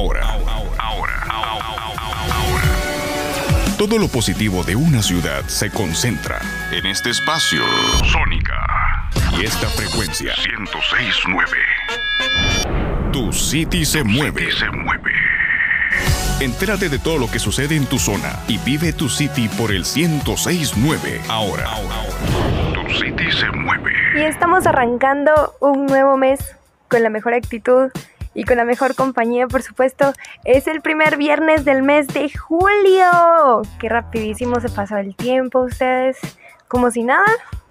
ahora, ahora, ahora. Todo lo positivo de una ciudad se concentra en este espacio. Sónica. Y esta frecuencia. 1069. Tu City se mueve. se mueve. Entérate de todo lo que sucede en tu zona y vive tu City por el 1069. Ahora. Tu City se mueve. Y estamos arrancando un nuevo mes con la mejor actitud y con la mejor compañía, por supuesto. Es el primer viernes del mes de julio. Qué rapidísimo se pasó el tiempo, ustedes. Como si nada,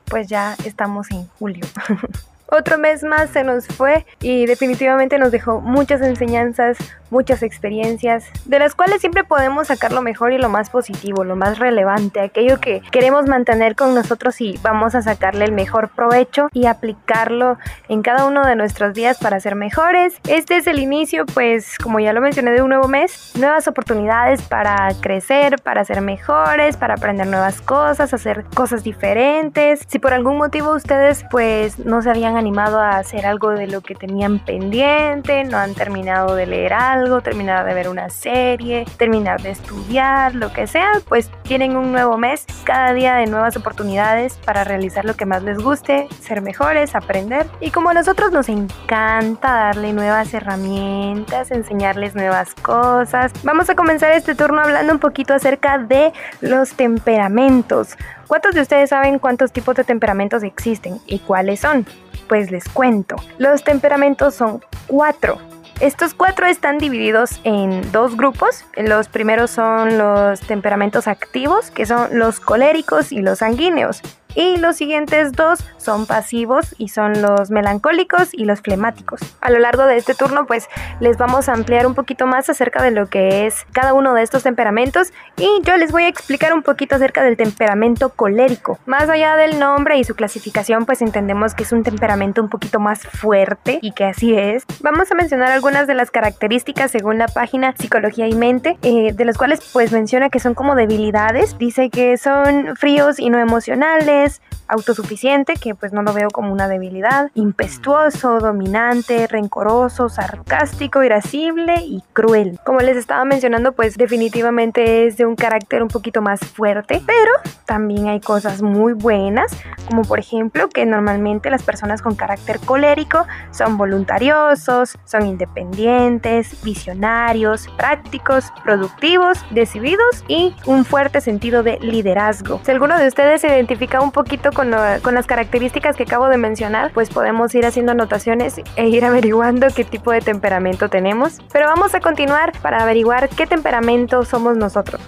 pues ya estamos en julio. Otro mes más se nos fue y definitivamente nos dejó muchas enseñanzas, muchas experiencias, de las cuales siempre podemos sacar lo mejor y lo más positivo, lo más relevante, aquello que queremos mantener con nosotros y vamos a sacarle el mejor provecho y aplicarlo en cada uno de nuestros días para ser mejores. Este es el inicio, pues como ya lo mencioné, de un nuevo mes, nuevas oportunidades para crecer, para ser mejores, para aprender nuevas cosas, hacer cosas diferentes. Si por algún motivo ustedes pues no se habían animado a hacer algo de lo que tenían pendiente, no han terminado de leer algo, terminado de ver una serie, terminar de estudiar, lo que sea, pues tienen un nuevo mes, cada día de nuevas oportunidades para realizar lo que más les guste, ser mejores, aprender. Y como a nosotros nos encanta darle nuevas herramientas, enseñarles nuevas cosas, vamos a comenzar este turno hablando un poquito acerca de los temperamentos. ¿Cuántos de ustedes saben cuántos tipos de temperamentos existen y cuáles son? Pues les cuento. Los temperamentos son cuatro. Estos cuatro están divididos en dos grupos. Los primeros son los temperamentos activos, que son los coléricos y los sanguíneos. Y los siguientes dos son pasivos y son los melancólicos y los flemáticos. A lo largo de este turno pues les vamos a ampliar un poquito más acerca de lo que es cada uno de estos temperamentos y yo les voy a explicar un poquito acerca del temperamento colérico. Más allá del nombre y su clasificación pues entendemos que es un temperamento un poquito más fuerte y que así es. Vamos a mencionar algunas de las características según la página Psicología y Mente, eh, de las cuales pues menciona que son como debilidades. Dice que son fríos y no emocionales autosuficiente, que pues no lo veo como una debilidad, impetuoso, dominante, rencoroso, sarcástico, irascible y cruel. Como les estaba mencionando, pues definitivamente es de un carácter un poquito más fuerte, pero también hay cosas muy buenas, como por ejemplo que normalmente las personas con carácter colérico son voluntariosos, son independientes, visionarios, prácticos, productivos, decididos y un fuerte sentido de liderazgo. Si alguno de ustedes se identifica un un poquito con, con las características que acabo de mencionar, pues podemos ir haciendo anotaciones e ir averiguando qué tipo de temperamento tenemos. Pero vamos a continuar para averiguar qué temperamento somos nosotros.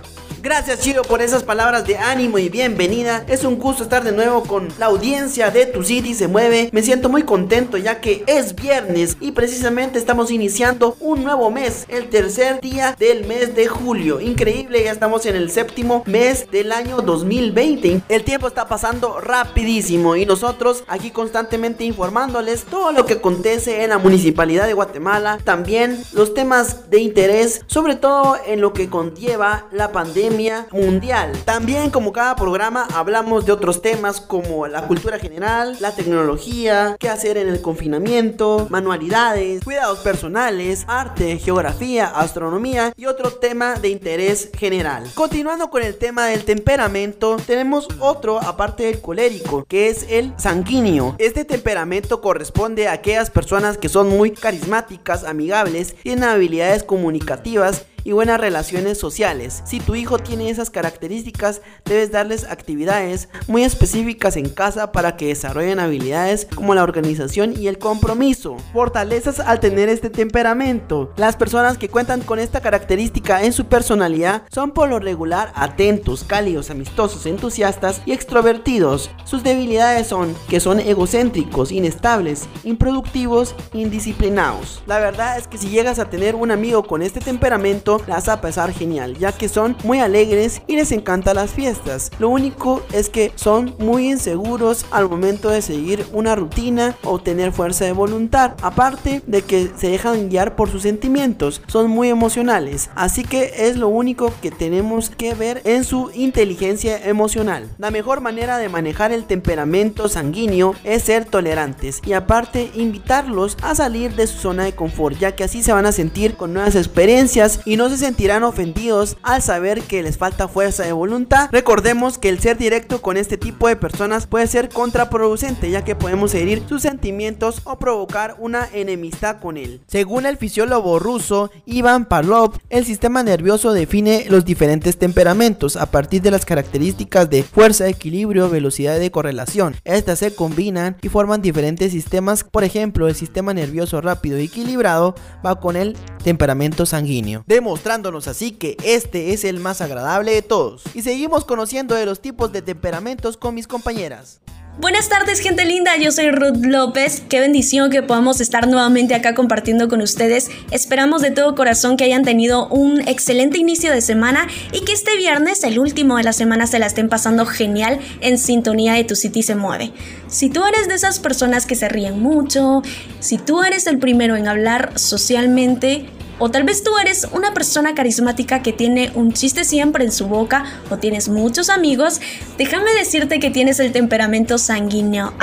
Gracias Chiro por esas palabras de ánimo y bienvenida. Es un gusto estar de nuevo con la audiencia de Tu City se mueve. Me siento muy contento ya que es viernes y precisamente estamos iniciando un nuevo mes, el tercer día del mes de julio. Increíble, ya estamos en el séptimo mes del año 2020. El tiempo está pasando rapidísimo y nosotros aquí constantemente informándoles todo lo que acontece en la municipalidad de Guatemala. También los temas de interés, sobre todo en lo que conlleva la pandemia mundial. También como cada programa hablamos de otros temas como la cultura general, la tecnología, qué hacer en el confinamiento, manualidades, cuidados personales, arte, geografía, astronomía y otro tema de interés general. Continuando con el tema del temperamento, tenemos otro aparte del colérico, que es el sanguíneo. Este temperamento corresponde a aquellas personas que son muy carismáticas, amigables, tienen habilidades comunicativas y buenas relaciones sociales. Si tu hijo tiene esas características, debes darles actividades muy específicas en casa para que desarrollen habilidades como la organización y el compromiso. Fortalezas al tener este temperamento. Las personas que cuentan con esta característica en su personalidad son por lo regular atentos, cálidos, amistosos, entusiastas y extrovertidos. Sus debilidades son que son egocéntricos, inestables, improductivos, indisciplinados. La verdad es que si llegas a tener un amigo con este temperamento, las a pasar genial, ya que son muy alegres y les encantan las fiestas. Lo único es que son muy inseguros al momento de seguir una rutina o tener fuerza de voluntad. Aparte de que se dejan guiar por sus sentimientos, son muy emocionales. Así que es lo único que tenemos que ver en su inteligencia emocional. La mejor manera de manejar el temperamento sanguíneo es ser tolerantes y aparte invitarlos a salir de su zona de confort, ya que así se van a sentir con nuevas experiencias y no se sentirán ofendidos al saber que les falta fuerza de voluntad. Recordemos que el ser directo con este tipo de personas puede ser contraproducente, ya que podemos herir sus sentimientos o provocar una enemistad con él. Según el fisiólogo ruso Ivan Pavlov, el sistema nervioso define los diferentes temperamentos a partir de las características de fuerza, equilibrio, velocidad de correlación. Estas se combinan y forman diferentes sistemas, por ejemplo, el sistema nervioso rápido y equilibrado va con el temperamento sanguíneo, demostrándonos así que este es el más agradable de todos. Y seguimos conociendo de los tipos de temperamentos con mis compañeras. Buenas tardes gente linda, yo soy Ruth López, qué bendición que podamos estar nuevamente acá compartiendo con ustedes. Esperamos de todo corazón que hayan tenido un excelente inicio de semana y que este viernes, el último de la semana, se la estén pasando genial en sintonía de Tu City se mueve. Si tú eres de esas personas que se ríen mucho, si tú eres el primero en hablar socialmente, o tal vez tú eres una persona carismática que tiene un chiste siempre en su boca o tienes muchos amigos, déjame decirte que tienes el temperamento sanguíneo.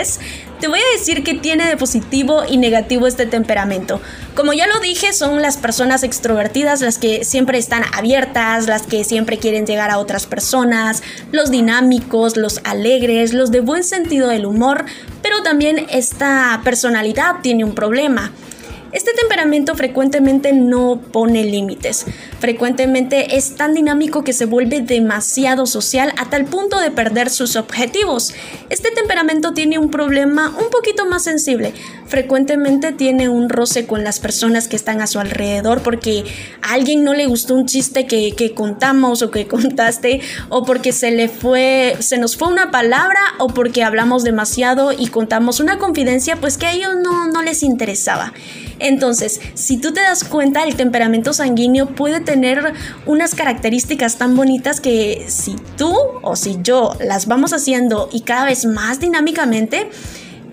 Te voy a decir que tiene de positivo y negativo este temperamento. Como ya lo dije, son las personas extrovertidas las que siempre están abiertas, las que siempre quieren llegar a otras personas, los dinámicos, los alegres, los de buen sentido del humor, pero también esta personalidad tiene un problema. Este temperamento frecuentemente no pone límites. Frecuentemente es tan dinámico que se vuelve demasiado social a tal punto de perder sus objetivos. Este temperamento tiene un problema un poquito más sensible. Frecuentemente tiene un roce con las personas que están a su alrededor porque a alguien no le gustó un chiste que, contamos o que contaste o porque se le fue, se nos fue una palabra o porque hablamos demasiado y contamos una confidencia pues que a ellos no, no les interesaba. Entonces, si tú te das cuenta, el temperamento sanguíneo puede tener unas características tan bonitas que si tú o si yo las vamos haciendo y cada vez más dinámicamente,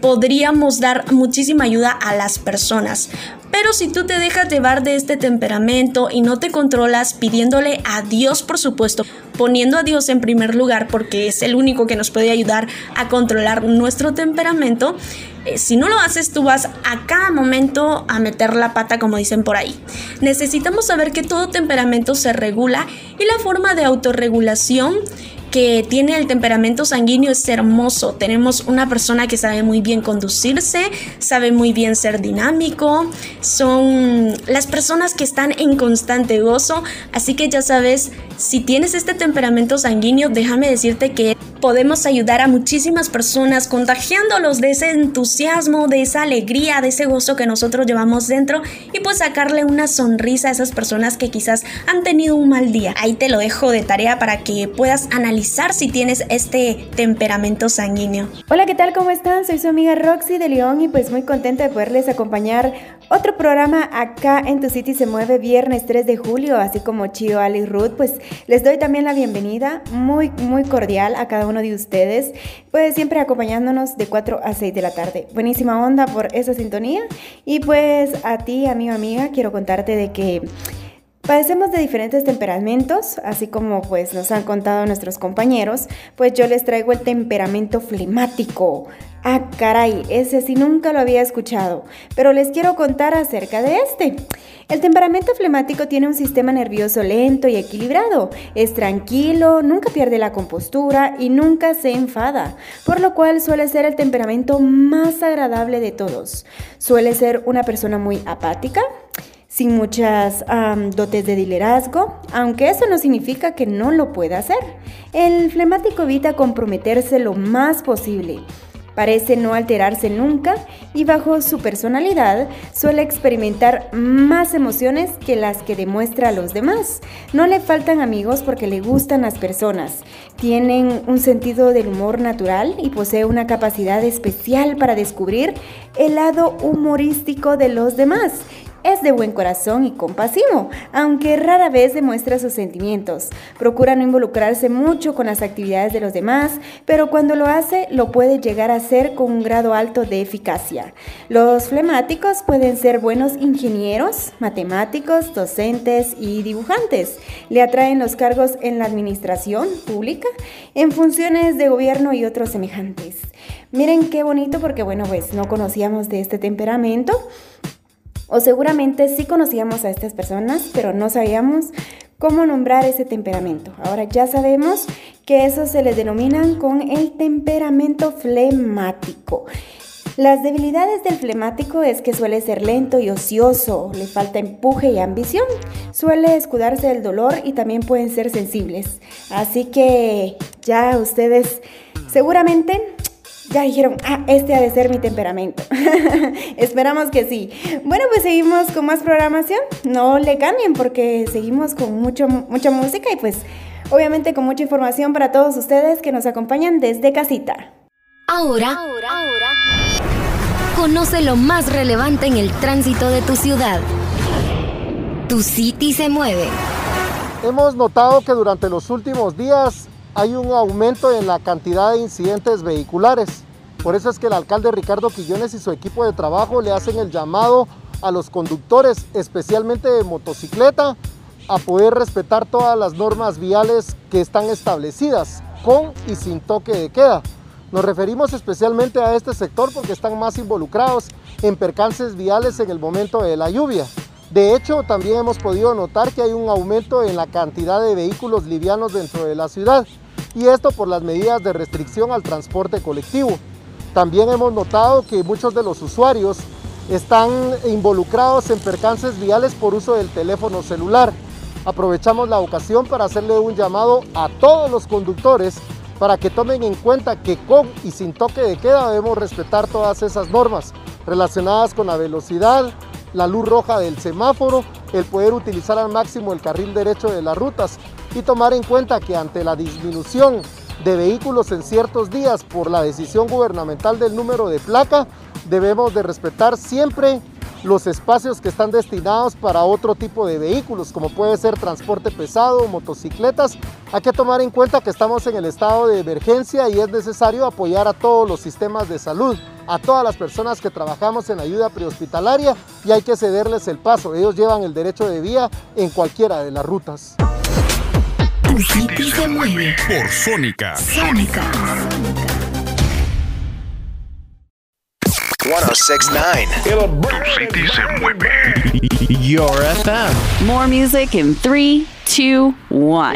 podríamos dar muchísima ayuda a las personas. Pero si tú te dejas llevar de este temperamento y no te controlas pidiéndole a Dios, por supuesto, poniendo a Dios en primer lugar porque es el único que nos puede ayudar a controlar nuestro temperamento, eh, si no lo haces tú vas a cada momento a meter la pata como dicen por ahí. Necesitamos saber que todo temperamento se regula y la forma de autorregulación que tiene el temperamento sanguíneo es hermoso. Tenemos una persona que sabe muy bien conducirse, sabe muy bien ser dinámico, son las personas que están en constante gozo. Así que ya sabes, si tienes este temperamento sanguíneo, déjame decirte que podemos ayudar a muchísimas personas contagiándolos de ese entusiasmo, de esa alegría, de ese gozo que nosotros llevamos dentro y pues sacarle una sonrisa a esas personas que quizás han tenido un mal día. Ahí te lo dejo de tarea para que puedas analizar si tienes este temperamento sanguíneo. Hola, ¿qué tal? ¿Cómo están? Soy su amiga Roxy de León y pues muy contenta de poderles acompañar otro programa acá en Tu City se mueve viernes 3 de julio, así como Chio, Ali Ruth, pues les doy también la bienvenida muy, muy cordial a cada uno de ustedes, pues siempre acompañándonos de 4 a 6 de la tarde. Buenísima onda por esa sintonía y pues a ti, amigo, amiga, quiero contarte de que... Padecemos de diferentes temperamentos, así como pues nos han contado nuestros compañeros, pues yo les traigo el temperamento flemático. Ah, caray, ese sí nunca lo había escuchado, pero les quiero contar acerca de este. El temperamento flemático tiene un sistema nervioso lento y equilibrado. Es tranquilo, nunca pierde la compostura y nunca se enfada, por lo cual suele ser el temperamento más agradable de todos. Suele ser una persona muy apática, sin muchas dotes de liderazgo, aunque eso no significa que no lo pueda hacer. El flemático evita comprometerse lo más posible. Parece no alterarse nunca y bajo su personalidad suele experimentar más emociones que las que demuestra a los demás. No le faltan amigos porque le gustan las personas. Tienen un sentido del humor natural y posee una capacidad especial para descubrir el lado humorístico de los demás es de buen corazón y compasivo, aunque rara vez demuestra sus sentimientos. Procura no involucrarse mucho con las actividades de los demás, pero cuando lo hace lo puede llegar a hacer con un grado alto de eficacia. Los flemáticos pueden ser buenos ingenieros, matemáticos, docentes y dibujantes. Le atraen los cargos en la administración pública, en funciones de gobierno y otros semejantes. Miren qué bonito porque bueno, pues no conocíamos de este temperamento. O seguramente sí conocíamos a estas personas, pero no sabíamos cómo nombrar ese temperamento. Ahora ya sabemos que eso se le denominan con el temperamento flemático. Las debilidades del flemático es que suele ser lento y ocioso, le falta empuje y ambición, suele escudarse del dolor y también pueden ser sensibles. Así que ya ustedes seguramente ya dijeron, ah, este ha de ser mi temperamento. Esperamos que sí. Bueno, pues seguimos con más programación. No le cambien porque seguimos con mucho, mucha música y pues obviamente con mucha información para todos ustedes que nos acompañan desde casita. Ahora, ahora, ahora. Conoce lo más relevante en el tránsito de tu ciudad. Tu City se mueve. Hemos notado que durante los últimos días hay un aumento en la cantidad de incidentes vehiculares. Por eso es que el alcalde Ricardo Quillones y su equipo de trabajo le hacen el llamado a los conductores, especialmente de motocicleta, a poder respetar todas las normas viales que están establecidas, con y sin toque de queda. Nos referimos especialmente a este sector porque están más involucrados en percances viales en el momento de la lluvia. De hecho, también hemos podido notar que hay un aumento en la cantidad de vehículos livianos dentro de la ciudad y esto por las medidas de restricción al transporte colectivo. También hemos notado que muchos de los usuarios están involucrados en percances viales por uso del teléfono celular. Aprovechamos la ocasión para hacerle un llamado a todos los conductores para que tomen en cuenta que con y sin toque de queda debemos respetar todas esas normas relacionadas con la velocidad, la luz roja del semáforo, el poder utilizar al máximo el carril derecho de las rutas y tomar en cuenta que ante la disminución de vehículos en ciertos días por la decisión gubernamental del número de placa, debemos de respetar siempre los espacios que están destinados para otro tipo de vehículos, como puede ser transporte pesado, motocicletas. Hay que tomar en cuenta que estamos en el estado de emergencia y es necesario apoyar a todos los sistemas de salud, a todas las personas que trabajamos en ayuda prehospitalaria y hay que cederles el paso. Ellos llevan el derecho de vía en cualquiera de las rutas. Tu City se mueve por Sónica. Sónica. 1069. Tu City se mueve. Your FM. More music in 3, 2, 1.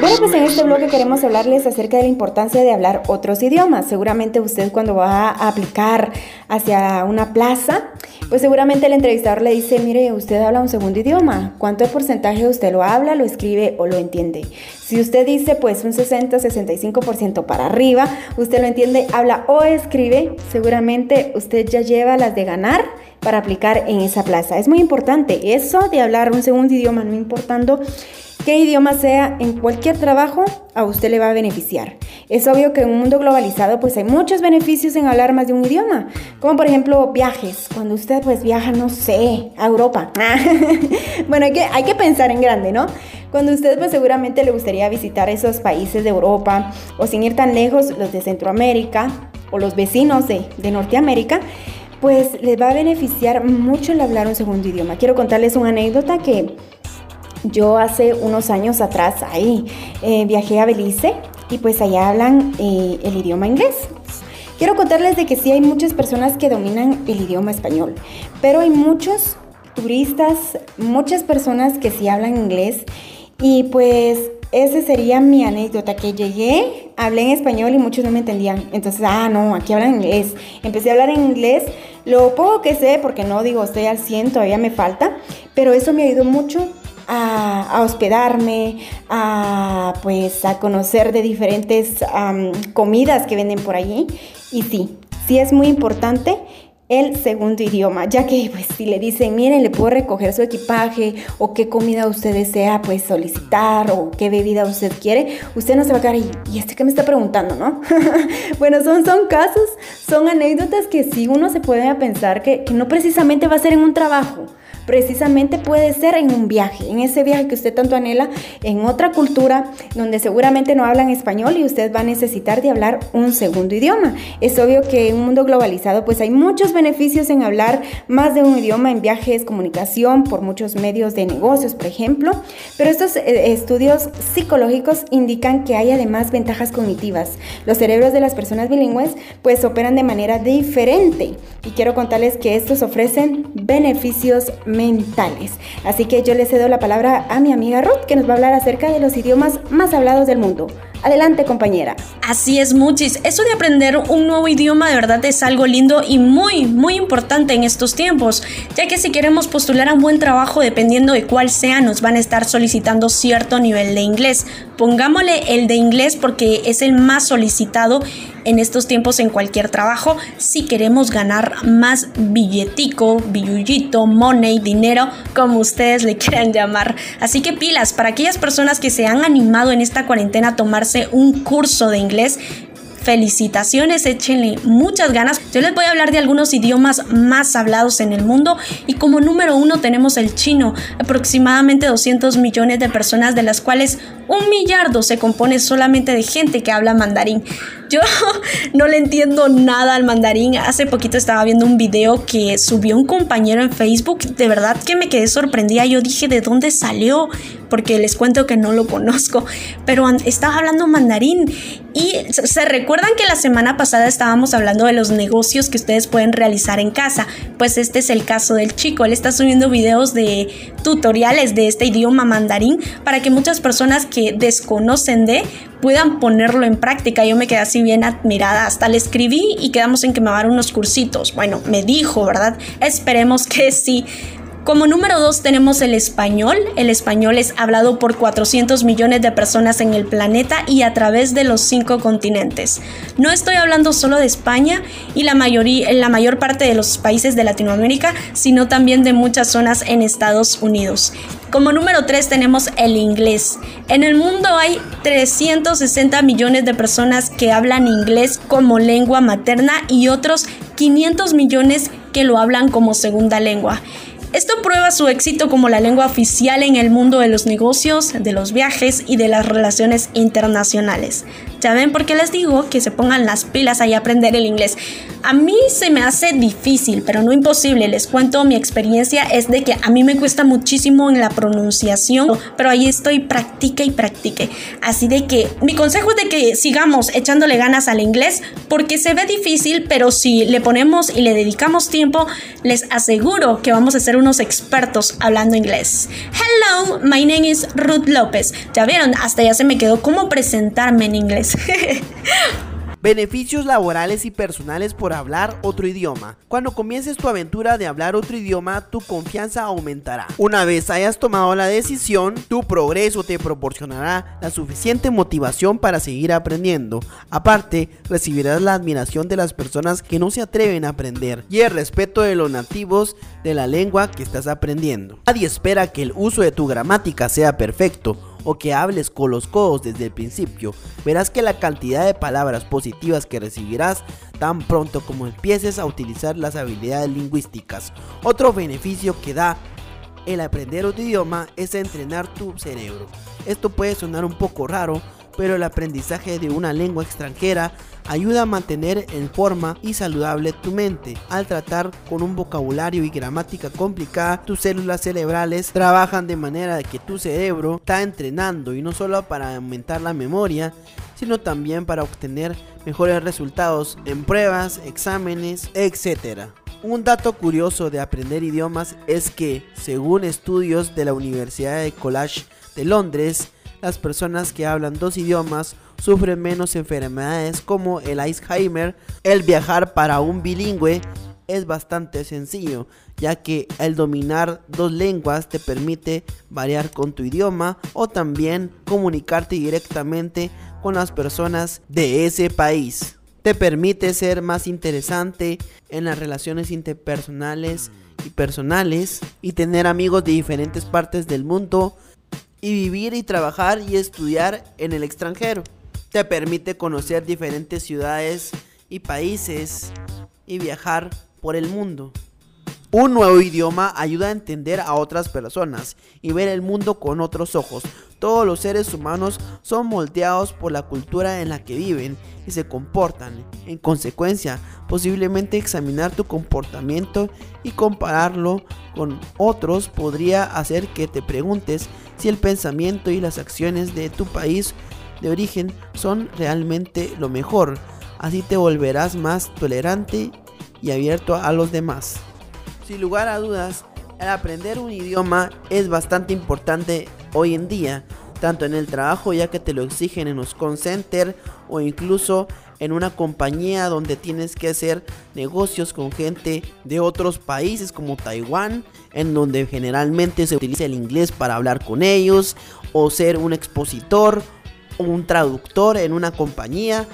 Bueno, pues en este bloque queremos hablarles acerca de la importancia de hablar otros idiomas. Seguramente usted cuando va a aplicar hacia una plaza, pues seguramente el entrevistador le dice, mire, usted habla un segundo idioma. ¿Cuánto porcentaje usted lo habla, lo escribe o lo entiende? Si usted dice pues un 60-65% para arriba, usted lo entiende, habla o escribe, seguramente usted ya lleva las de ganar para aplicar en esa plaza. Es muy importante eso de hablar un segundo idioma, no importando qué idioma sea, en cualquier trabajo a usted le va a beneficiar. Es obvio que en un mundo globalizado pues hay muchos beneficios en hablar más de un idioma, como por ejemplo viajes, cuando usted pues viaja, no sé, a Europa. bueno, hay que, hay que pensar en grande, ¿no? Cuando usted pues seguramente le gustaría visitar esos países de Europa o sin ir tan lejos, los de Centroamérica o los vecinos de, de Norteamérica, pues les va a beneficiar mucho el hablar un segundo idioma. Quiero contarles una anécdota que yo hace unos años atrás ahí eh, viajé a Belice y pues allá hablan eh, el idioma inglés. Quiero contarles de que sí hay muchas personas que dominan el idioma español, pero hay muchos turistas, muchas personas que sí hablan inglés y pues esa sería mi anécdota, que llegué, hablé en español y muchos no me entendían. Entonces, ah, no, aquí hablan inglés. Empecé a hablar en inglés, lo poco que sé, porque no digo estoy al 100, todavía me falta, pero eso me ayudó mucho a, hospedarme, a pues a conocer de diferentes comidas que venden por allí. Y sí, sí es muy importante el segundo idioma, ya que pues si le dicen, miren, le puedo recoger su equipaje o qué comida usted desea pues solicitar o qué bebida usted quiere, usted no se va a quedar ahí, ¿y este qué me está preguntando, no? bueno, son, son casos, son anécdotas que sí uno se puede pensar que, que no precisamente va a ser en un trabajo, precisamente puede ser en un viaje, en ese viaje que usted tanto anhela, en otra cultura donde seguramente no hablan español y usted va a necesitar de hablar un segundo idioma. Es obvio que en un mundo globalizado pues hay muchos beneficios en hablar más de un idioma en viajes, comunicación, por muchos medios de negocios, por ejemplo, pero estos eh, estudios psicológicos indican que hay además ventajas cognitivas. Los cerebros de las personas bilingües pues operan de manera diferente y quiero contarles que estos ofrecen beneficios mentales. Así que yo le cedo la palabra a mi amiga Ruth que nos va a hablar acerca de los idiomas más hablados del mundo. Adelante, compañera. Así es, Muchis. Eso de aprender un nuevo idioma de verdad es algo lindo y muy, muy importante en estos tiempos, ya que si queremos postular a un buen trabajo, dependiendo de cuál sea, nos van a estar solicitando cierto nivel de inglés. Pongámosle el de inglés porque es el más solicitado en estos tiempos en cualquier trabajo si queremos ganar más billetico, billullito, money, dinero, como ustedes le quieran llamar. Así que pilas para aquellas personas que se han animado en esta cuarentena a tomarse un curso de inglés felicitaciones, échenle muchas ganas. Yo les voy a hablar de algunos idiomas más hablados en el mundo y como número uno tenemos el chino, aproximadamente 200 millones de personas de las cuales un millardo se compone solamente de gente que habla mandarín. Yo no le entiendo nada al mandarín. Hace poquito estaba viendo un video que subió un compañero en Facebook. De verdad que me quedé sorprendida. Yo dije, ¿de dónde salió? Porque les cuento que no lo conozco. Pero estaba hablando mandarín. Y se recuerdan que la semana pasada estábamos hablando de los negocios que ustedes pueden realizar en casa. Pues este es el caso del chico. Él está subiendo videos de tutoriales de este idioma mandarín para que muchas personas que desconocen de puedan ponerlo en práctica. Yo me quedé así bien admirada, hasta le escribí y quedamos en que me va unos cursitos. Bueno, me dijo, ¿verdad? Esperemos que sí. Como número dos tenemos el español. El español es hablado por 400 millones de personas en el planeta y a través de los cinco continentes. No estoy hablando solo de España y la, mayoría, la mayor parte de los países de Latinoamérica, sino también de muchas zonas en Estados Unidos. Como número 3 tenemos el inglés. En el mundo hay 360 millones de personas que hablan inglés como lengua materna y otros 500 millones que lo hablan como segunda lengua. Esto prueba su éxito como la lengua oficial en el mundo de los negocios, de los viajes y de las relaciones internacionales. Ya ven por qué les digo que se pongan las pilas ahí a aprender el inglés. A mí se me hace difícil, pero no imposible. Les cuento mi experiencia es de que a mí me cuesta muchísimo en la pronunciación, pero ahí estoy practique y practique. Así de que mi consejo es de que sigamos echándole ganas al inglés porque se ve difícil, pero si le ponemos y le dedicamos tiempo, les aseguro que vamos a ser unos expertos hablando inglés. Hello, my name is Ruth López. Ya vieron, hasta ya se me quedó cómo presentarme en inglés. Beneficios laborales y personales por hablar otro idioma. Cuando comiences tu aventura de hablar otro idioma, tu confianza aumentará. Una vez hayas tomado la decisión, tu progreso te proporcionará la suficiente motivación para seguir aprendiendo. Aparte, recibirás la admiración de las personas que no se atreven a aprender y el respeto de los nativos de la lengua que estás aprendiendo. Nadie espera que el uso de tu gramática sea perfecto o que hables con los codos desde el principio, verás que la cantidad de palabras positivas que recibirás tan pronto como empieces a utilizar las habilidades lingüísticas. Otro beneficio que da el aprender otro idioma es entrenar tu cerebro. Esto puede sonar un poco raro, pero el aprendizaje de una lengua extranjera ayuda a mantener en forma y saludable tu mente. Al tratar con un vocabulario y gramática complicada, tus células cerebrales trabajan de manera que tu cerebro está entrenando y no solo para aumentar la memoria, sino también para obtener mejores resultados en pruebas, exámenes, etc. Un dato curioso de aprender idiomas es que, según estudios de la Universidad de College de Londres, las personas que hablan dos idiomas sufren menos enfermedades como el Alzheimer. El viajar para un bilingüe es bastante sencillo, ya que el dominar dos lenguas te permite variar con tu idioma o también comunicarte directamente con las personas de ese país. Te permite ser más interesante en las relaciones interpersonales y personales y tener amigos de diferentes partes del mundo y vivir y trabajar y estudiar en el extranjero te permite conocer diferentes ciudades y países y viajar por el mundo. Un nuevo idioma ayuda a entender a otras personas y ver el mundo con otros ojos. Todos los seres humanos son moldeados por la cultura en la que viven y se comportan. En consecuencia, posiblemente examinar tu comportamiento y compararlo con otros podría hacer que te preguntes si el pensamiento y las acciones de tu país de origen son realmente lo mejor. Así te volverás más tolerante y abierto a los demás. Sin lugar a dudas, el aprender un idioma es bastante importante hoy en día, tanto en el trabajo ya que te lo exigen en los call center o incluso en una compañía donde tienes que hacer negocios con gente de otros países como Taiwán, en donde generalmente se utiliza el inglés para hablar con ellos, o ser un expositor o un traductor en una compañía.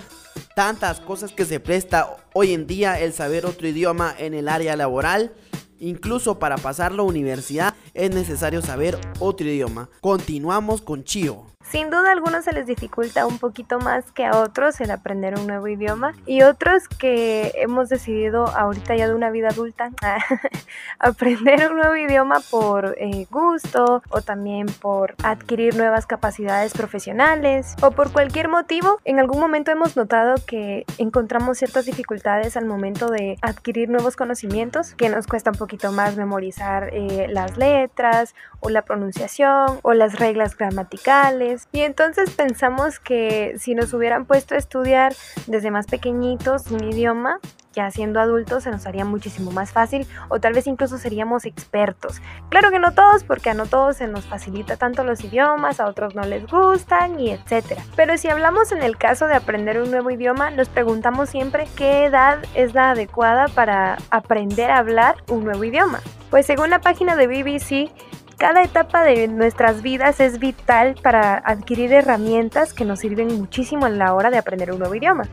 Tantas cosas que se presta hoy en día el saber otro idioma en el área laboral. Incluso para pasar la universidad es necesario saber otro idioma. Continuamos con Chio. Sin duda a algunos se les dificulta un poquito más que a otros el aprender un nuevo idioma y otros que hemos decidido ahorita ya de una vida adulta aprender un nuevo idioma por eh, gusto o también por adquirir nuevas capacidades profesionales o por cualquier motivo. En algún momento hemos notado que encontramos ciertas dificultades al momento de adquirir nuevos conocimientos que nos cuesta un poquito más memorizar eh, las letras o la pronunciación o las reglas gramaticales y entonces pensamos que si nos hubieran puesto a estudiar desde más pequeñitos un idioma, ya siendo adultos se nos haría muchísimo más fácil o tal vez incluso seríamos expertos. Claro que no todos, porque a no todos se nos facilita tanto los idiomas, a otros no les gustan y etcétera. Pero si hablamos en el caso de aprender un nuevo idioma, nos preguntamos siempre qué edad es la adecuada para aprender a hablar un nuevo idioma. Pues según la página de BBC, cada etapa de nuestras vidas es vital para adquirir herramientas que nos sirven muchísimo a la hora de aprender un nuevo idioma.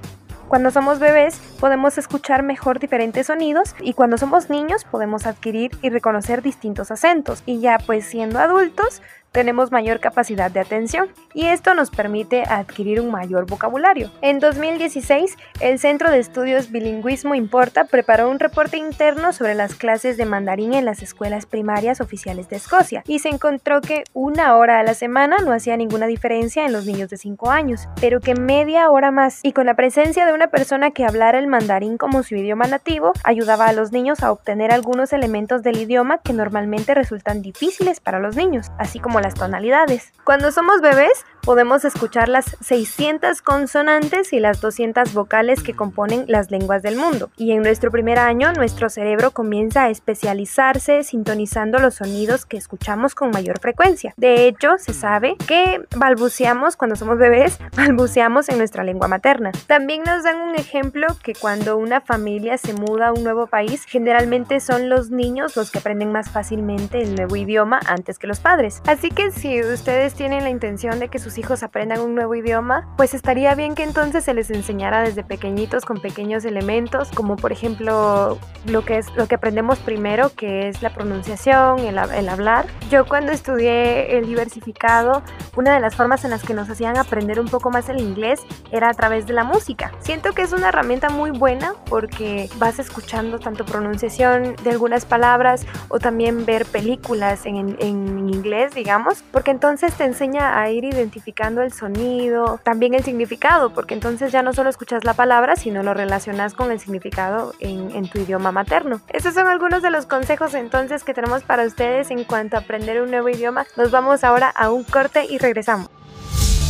Cuando somos bebés podemos escuchar mejor diferentes sonidos y cuando somos niños podemos adquirir y reconocer distintos acentos y ya pues siendo adultos tenemos mayor capacidad de atención y esto nos permite adquirir un mayor vocabulario. En 2016, el Centro de Estudios Bilingüismo Importa preparó un reporte interno sobre las clases de mandarín en las escuelas primarias oficiales de Escocia y se encontró que una hora a la semana no hacía ninguna diferencia en los niños de 5 años, pero que media hora más y con la presencia de una persona que hablara el mandarín como su idioma nativo ayudaba a los niños a obtener algunos elementos del idioma que normalmente resultan difíciles para los niños, así como las tonalidades. Cuando somos bebés, podemos escuchar las 600 consonantes y las 200 vocales que componen las lenguas del mundo. Y en nuestro primer año, nuestro cerebro comienza a especializarse sintonizando los sonidos que escuchamos con mayor frecuencia. De hecho, se sabe que balbuceamos cuando somos bebés, balbuceamos en nuestra lengua materna. También nos dan un ejemplo que cuando una familia se muda a un nuevo país, generalmente son los niños los que aprenden más fácilmente el nuevo idioma antes que los padres. Así que si ustedes tienen la intención de que sus hijos aprendan un nuevo idioma, pues estaría bien que entonces se les enseñara desde pequeñitos con pequeños elementos, como por ejemplo lo que es lo que aprendemos primero, que es la pronunciación, el, el hablar. Yo cuando estudié el diversificado, una de las formas en las que nos hacían aprender un poco más el inglés era a través de la música. Siento que es una herramienta muy buena porque vas escuchando tanto pronunciación de algunas palabras o también ver películas en, en inglés, digamos, porque entonces te enseña a ir identificando el sonido, también el significado, porque entonces ya no solo escuchas la palabra, sino lo relacionas con el significado en, en tu idioma materno. Esos son algunos de los consejos entonces que tenemos para ustedes en cuanto a aprender un nuevo idioma. Nos vamos ahora a un corte y regresamos.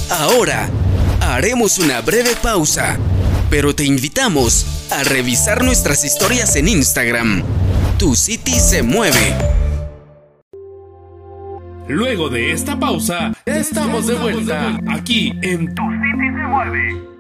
Ahora haremos una breve pausa, pero te invitamos a revisar nuestras historias en Instagram. Tu City se mueve. Luego de esta pausa, estamos de vuelta aquí en Tu City se mueve.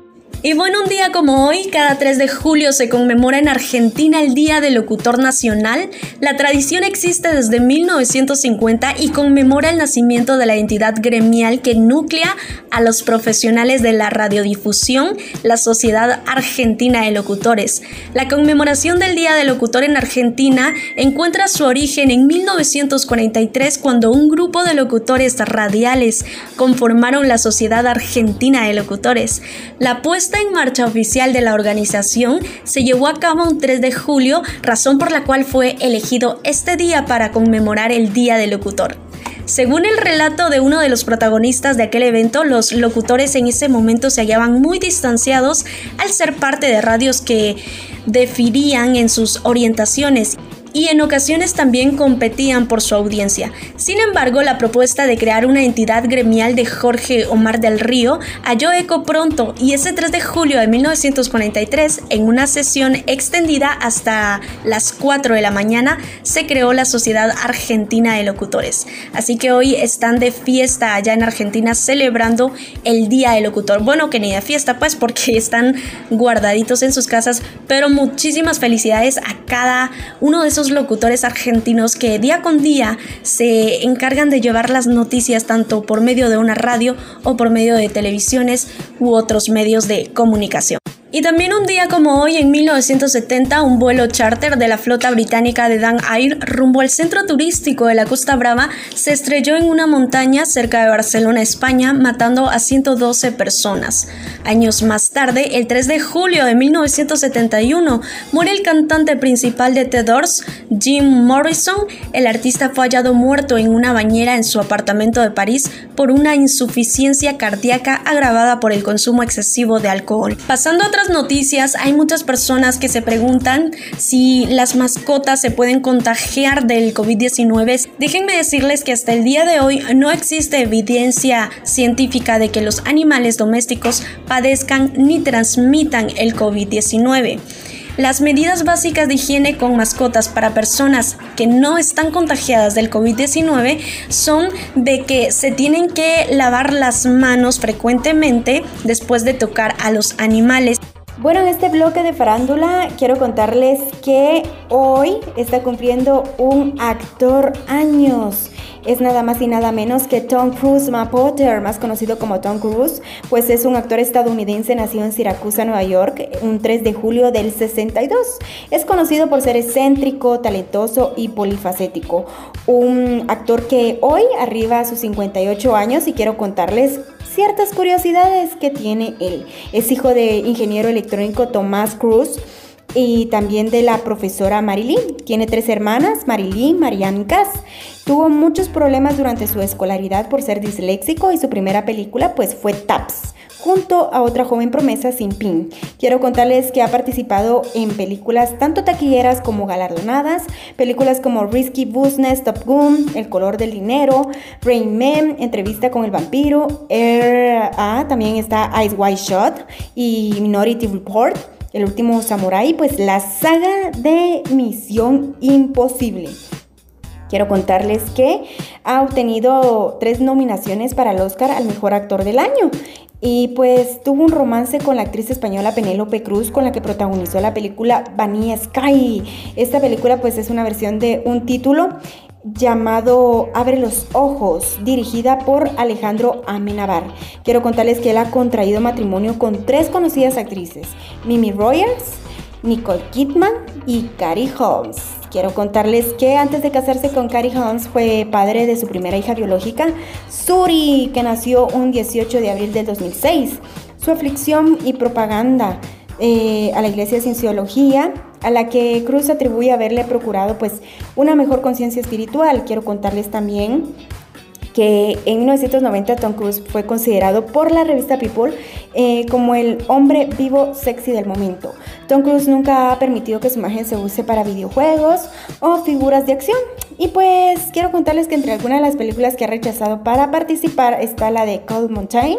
Y bueno, un día como hoy, cada 3 de julio se conmemora en Argentina el Día del Locutor Nacional. La tradición existe desde 1950 y conmemora el nacimiento de la entidad gremial que nuclea a los profesionales de la radiodifusión, la Sociedad Argentina de Locutores. La conmemoración del Día del Locutor en Argentina encuentra su origen en 1943 cuando un grupo de locutores radiales conformaron la Sociedad Argentina de Locutores. La puesta puesta en marcha oficial de la organización se llevó a cabo un 3 de julio, razón por la cual fue elegido este día para conmemorar el Día del Locutor. Según el relato de uno de los protagonistas de aquel evento, los locutores en ese momento se hallaban muy distanciados al ser parte de radios que defirían en sus orientaciones y en ocasiones también competían por su audiencia. Sin embargo, la propuesta de crear una entidad gremial de Jorge Omar del Río halló eco pronto y ese 3 de julio de 1943, en una sesión extendida hasta las 4 de la mañana, se creó la Sociedad Argentina de Locutores. Así que hoy están de fiesta allá en Argentina celebrando el Día del Locutor. Bueno, que ni de fiesta pues porque están guardaditos en sus casas, pero muchísimas felicidades a cada uno de esos locutores argentinos que día con día se encargan de llevar las noticias tanto por medio de una radio o por medio de televisiones u otros medios de comunicación. Y también un día como hoy, en 1970, un vuelo charter de la flota británica de Dan Air rumbo al centro turístico de la Costa Brava se estrelló en una montaña cerca de Barcelona, España, matando a 112 personas. Años más tarde, el 3 de julio de 1971, muere el cantante principal de The Doors, Jim Morrison. El artista fue hallado muerto en una bañera en su apartamento de París por una insuficiencia cardíaca agravada por el consumo excesivo de alcohol. Pasando a noticias, hay muchas personas que se preguntan si las mascotas se pueden contagiar del COVID-19. Déjenme decirles que hasta el día de hoy no existe evidencia científica de que los animales domésticos padezcan ni transmitan el COVID-19. Las medidas básicas de higiene con mascotas para personas que no están contagiadas del COVID-19 son de que se tienen que lavar las manos frecuentemente después de tocar a los animales. Bueno, en este bloque de farándula quiero contarles que hoy está cumpliendo un actor años es nada más y nada menos que Tom Cruise Potter, más conocido como Tom Cruise, pues es un actor estadounidense nacido en Siracusa, Nueva York, un 3 de julio del 62. Es conocido por ser excéntrico, talentoso y polifacético. Un actor que hoy arriba a sus 58 años y quiero contarles ciertas curiosidades que tiene él. Es hijo de ingeniero electrónico Tomás Cruz y también de la profesora Marilyn. Tiene tres hermanas, Marilyn, Marianne Cass. Tuvo muchos problemas durante su escolaridad por ser disléxico y su primera película pues fue Taps, junto a otra joven promesa sin pin. Quiero contarles que ha participado en películas tanto taquilleras como galardonadas, películas como Risky Business, Top Gun, El color del dinero, Rain Man, Entrevista con el vampiro, Air, ah, también está Ice White Shot y Minority Report. El último Samurai, pues la saga de Misión Imposible. Quiero contarles que ha obtenido tres nominaciones para el Oscar al Mejor Actor del Año. Y pues tuvo un romance con la actriz española Penélope Cruz con la que protagonizó la película Vanilla Sky. Esta película pues es una versión de un título llamado Abre los Ojos, dirigida por Alejandro Amenabar. Quiero contarles que él ha contraído matrimonio con tres conocidas actrices, Mimi Rogers, Nicole Kidman y Carrie Holmes. Quiero contarles que antes de casarse con Carrie Holmes fue padre de su primera hija biológica, Suri, que nació un 18 de abril del 2006. Su aflicción y propaganda eh, a la Iglesia de Cienciología, a la que Cruz atribuye haberle procurado pues una mejor conciencia espiritual. Quiero contarles también que en 1990 Tom Cruise fue considerado por la revista People eh, como el hombre vivo sexy del momento. Tom Cruise nunca ha permitido que su imagen se use para videojuegos o figuras de acción. Y pues quiero contarles que entre algunas de las películas que ha rechazado para participar está la de Cold Mountain,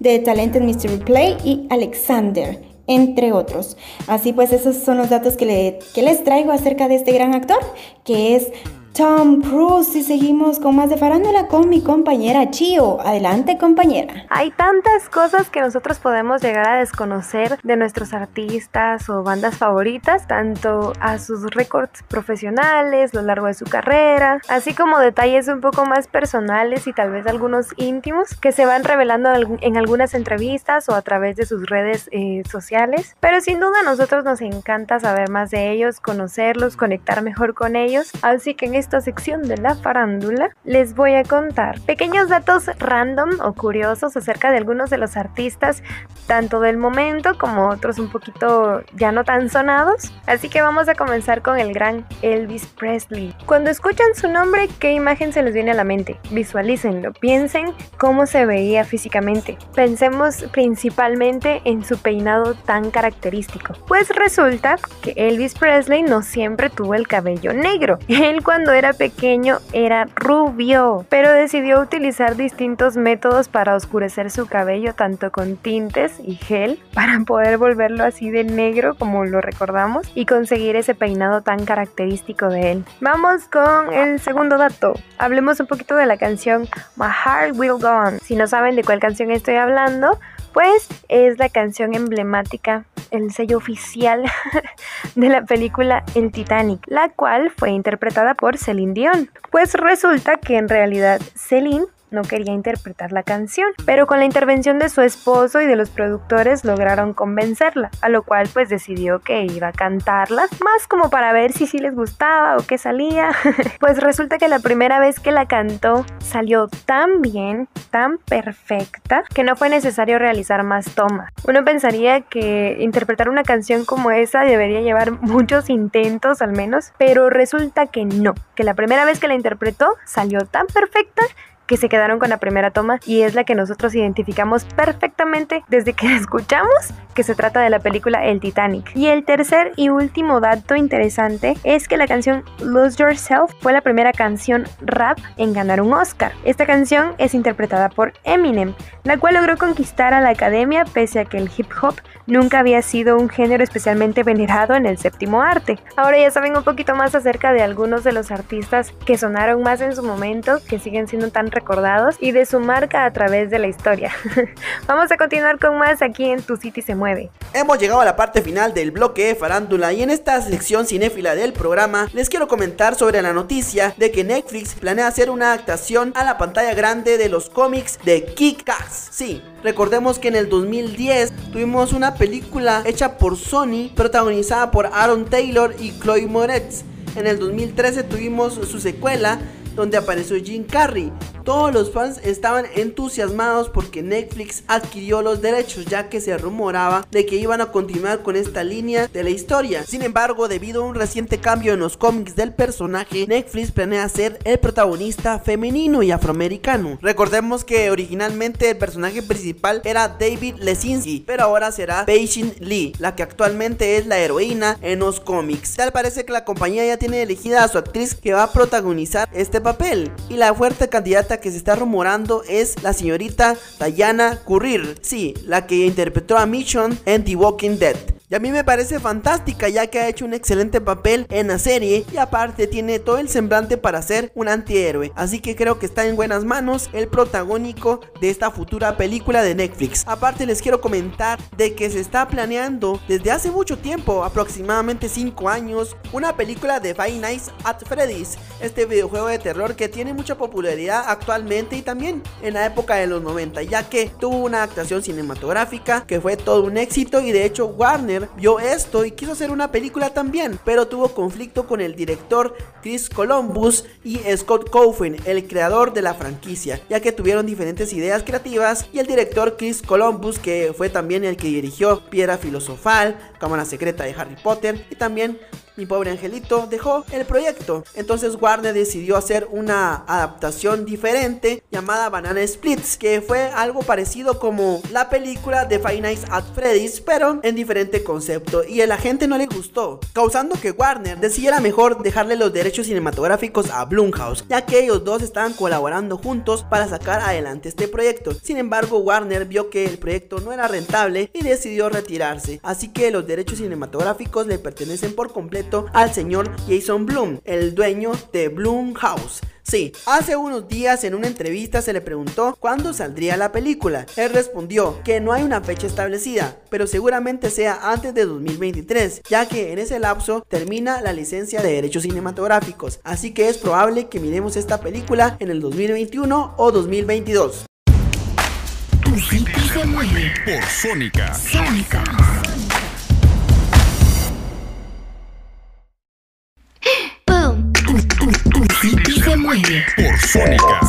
de Talented Mystery Play y Alexander entre otros. Así pues, esos son los datos que, les traigo acerca de este gran actor, que es Tom Cruise y seguimos con más de farándula con mi compañera Chio. Adelante compañera. Hay tantas cosas que nosotros podemos llegar a desconocer de nuestros artistas o bandas favoritas, tanto a sus récords profesionales, lo largo de su carrera, así como detalles un poco más personales y tal vez algunos íntimos que se van revelando en algunas entrevistas o a través de sus redes eh, sociales. Pero sin duda a nosotros nos encanta saber más de ellos, conocerlos, conectar mejor con ellos. Así que en este esta sección de la farándula, les voy a contar pequeños datos random o curiosos acerca de algunos de los artistas, tanto del momento como otros un poquito ya no tan sonados. Así que vamos a comenzar con el gran Elvis Presley. Cuando escuchan su nombre, ¿qué imagen se les viene a la mente? Visualícenlo, piensen cómo se veía físicamente. Pensemos principalmente en su peinado tan característico. Pues resulta que Elvis Presley no siempre tuvo el cabello negro. Él cuando era pequeño era rubio, pero decidió utilizar distintos métodos para oscurecer su cabello tanto con tintes y gel para poder volverlo así de negro como lo recordamos y conseguir ese peinado tan característico de él. Vamos con el segundo dato. Hablemos un poquito de la canción My Heart Will Go On. Si no saben de cuál canción estoy hablando, pues es la canción emblemática, el sello oficial de la película El Titanic, la cual fue interpretada por Celine Dion. Pues resulta que en realidad Celine no quería interpretar la canción, pero con la intervención de su esposo y de los productores lograron convencerla, a lo cual pues decidió que iba a cantarla, más como para ver si sí les gustaba o qué salía. pues resulta que la primera vez que la cantó salió tan bien, tan perfecta, que no fue necesario realizar más tomas. Uno pensaría que interpretar una canción como esa debería llevar muchos intentos al menos, pero resulta que no, que la primera vez que la interpretó salió tan perfecta que se quedaron con la primera toma y es la que nosotros identificamos perfectamente desde que escuchamos que se trata de la película El Titanic. Y el tercer y último dato interesante es que la canción Lose Yourself fue la primera canción rap en ganar un Oscar. Esta canción es interpretada por Eminem, la cual logró conquistar a la academia pese a que el hip hop nunca había sido un género especialmente venerado en el séptimo arte. Ahora ya saben un poquito más acerca de algunos de los artistas que sonaron más en su momento, que siguen siendo tan recordados y de su marca a través de la historia. Vamos a continuar con más aquí en Tu City se mueve. Hemos llegado a la parte final del bloque de farándula y en esta sección cinéfila del programa les quiero comentar sobre la noticia de que Netflix planea hacer una adaptación a la pantalla grande de los cómics de Kick-Ass. Sí, recordemos que en el 2010 tuvimos una película hecha por Sony protagonizada por Aaron Taylor y Chloe Moretz. En el 2013 tuvimos su secuela donde apareció Jim Carrey. Todos los fans estaban entusiasmados porque Netflix adquirió los derechos ya que se rumoraba de que iban a continuar con esta línea de la historia. Sin embargo, debido a un reciente cambio en los cómics del personaje, Netflix planea ser el protagonista femenino y afroamericano. Recordemos que originalmente el personaje principal era David Lesinski, pero ahora será Beijing Lee, la que actualmente es la heroína en los cómics. Tal parece que la compañía ya tiene elegida a su actriz que va a protagonizar este papel. Y la fuerte candidata que se está rumorando es la señorita Diana Currir. Sí, la que interpretó a Mission en The Walking Dead. Y a mí me parece fantástica ya que ha hecho un excelente papel en la serie y aparte tiene todo el semblante para ser un antihéroe. Así que creo que está en buenas manos el protagónico de esta futura película de Netflix. Aparte les quiero comentar de que se está planeando desde hace mucho tiempo, aproximadamente 5 años, una película de Five Nights at Freddy's. Este videojuego de terror que tiene mucha popularidad actualmente y también en la época de los 90 ya que tuvo una actuación cinematográfica que fue todo un éxito y de hecho Warner vio esto y quiso hacer una película también, pero tuvo conflicto con el director Chris Columbus y Scott Cofen, el creador de la franquicia, ya que tuvieron diferentes ideas creativas y el director Chris Columbus, que fue también el que dirigió Piedra Filosofal, Cámara Secreta de Harry Potter y también mi pobre angelito dejó el proyecto. Entonces Warner decidió hacer una adaptación diferente llamada Banana Splits, que fue algo parecido como la película de Five Nights at Freddy's, pero en diferente concepto. Y a la gente no le gustó, causando que Warner decidiera mejor dejarle los derechos cinematográficos a Blumhouse, ya que ellos dos estaban colaborando juntos para sacar adelante este proyecto. Sin embargo, Warner vio que el proyecto no era rentable y decidió retirarse. Así que los derechos cinematográficos le pertenecen por completo al señor Jason Bloom, el dueño de Bloom House. Sí, hace unos días en una entrevista se le preguntó cuándo saldría la película. Él respondió que no hay una fecha establecida, pero seguramente sea antes de 2023, ya que en ese lapso termina la licencia de derechos cinematográficos. Así que es probable que miremos esta película en el 2021 o 2022. por Sónica. Sónica. Por Sónica.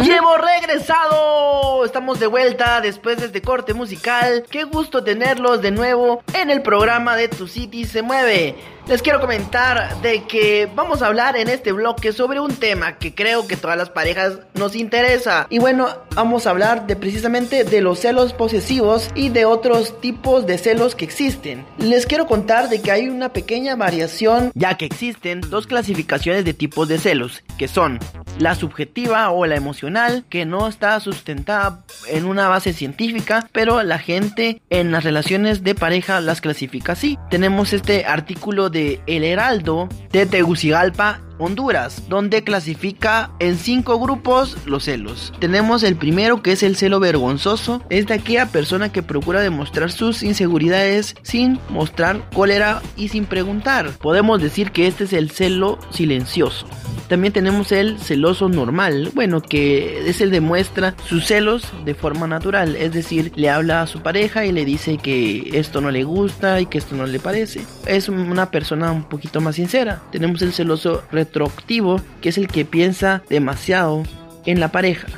Llevo regresado. Estamos de vuelta después de este corte musical. Qué gusto tenerlos de nuevo en el programa de Tu City se mueve. Les quiero comentar de que vamos a hablar en este bloque sobre un tema que creo que todas las parejas nos interesa. Y bueno, vamos a hablar de precisamente de los celos posesivos y de otros tipos de celos que existen. Les quiero contar de que hay una pequeña variación ya que existen dos clasificaciones de tipos de celos, que son la subjetiva o la emocional, que no está sustentada en una base científica, pero la gente en las relaciones de pareja las clasifica así. Tenemos este artículo de el Heraldo de Tegucigalpa Honduras, donde clasifica en cinco grupos los celos. Tenemos el primero que es el celo vergonzoso, es de aquella persona que procura demostrar sus inseguridades sin mostrar cólera y sin preguntar. Podemos decir que este es el celo silencioso. También tenemos el celoso normal, bueno, que es el demuestra sus celos de forma natural, es decir, le habla a su pareja y le dice que esto no le gusta y que esto no le parece. Es una persona un poquito más sincera. Tenemos el celoso retroactivo, que es el que piensa demasiado en la pareja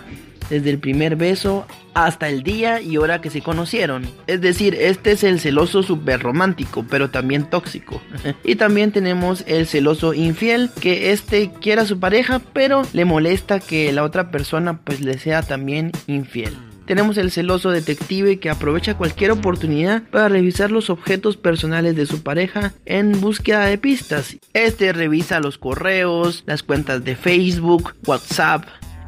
desde el primer beso hasta el día y hora que se conocieron. Es decir, este es el celoso super romántico, pero también tóxico. y también tenemos el celoso infiel, que este quiere a su pareja, pero le molesta que la otra persona pues le sea también infiel. Tenemos el celoso detective que aprovecha cualquier oportunidad para revisar los objetos personales de su pareja en búsqueda de pistas. Este revisa los correos, las cuentas de Facebook, WhatsApp,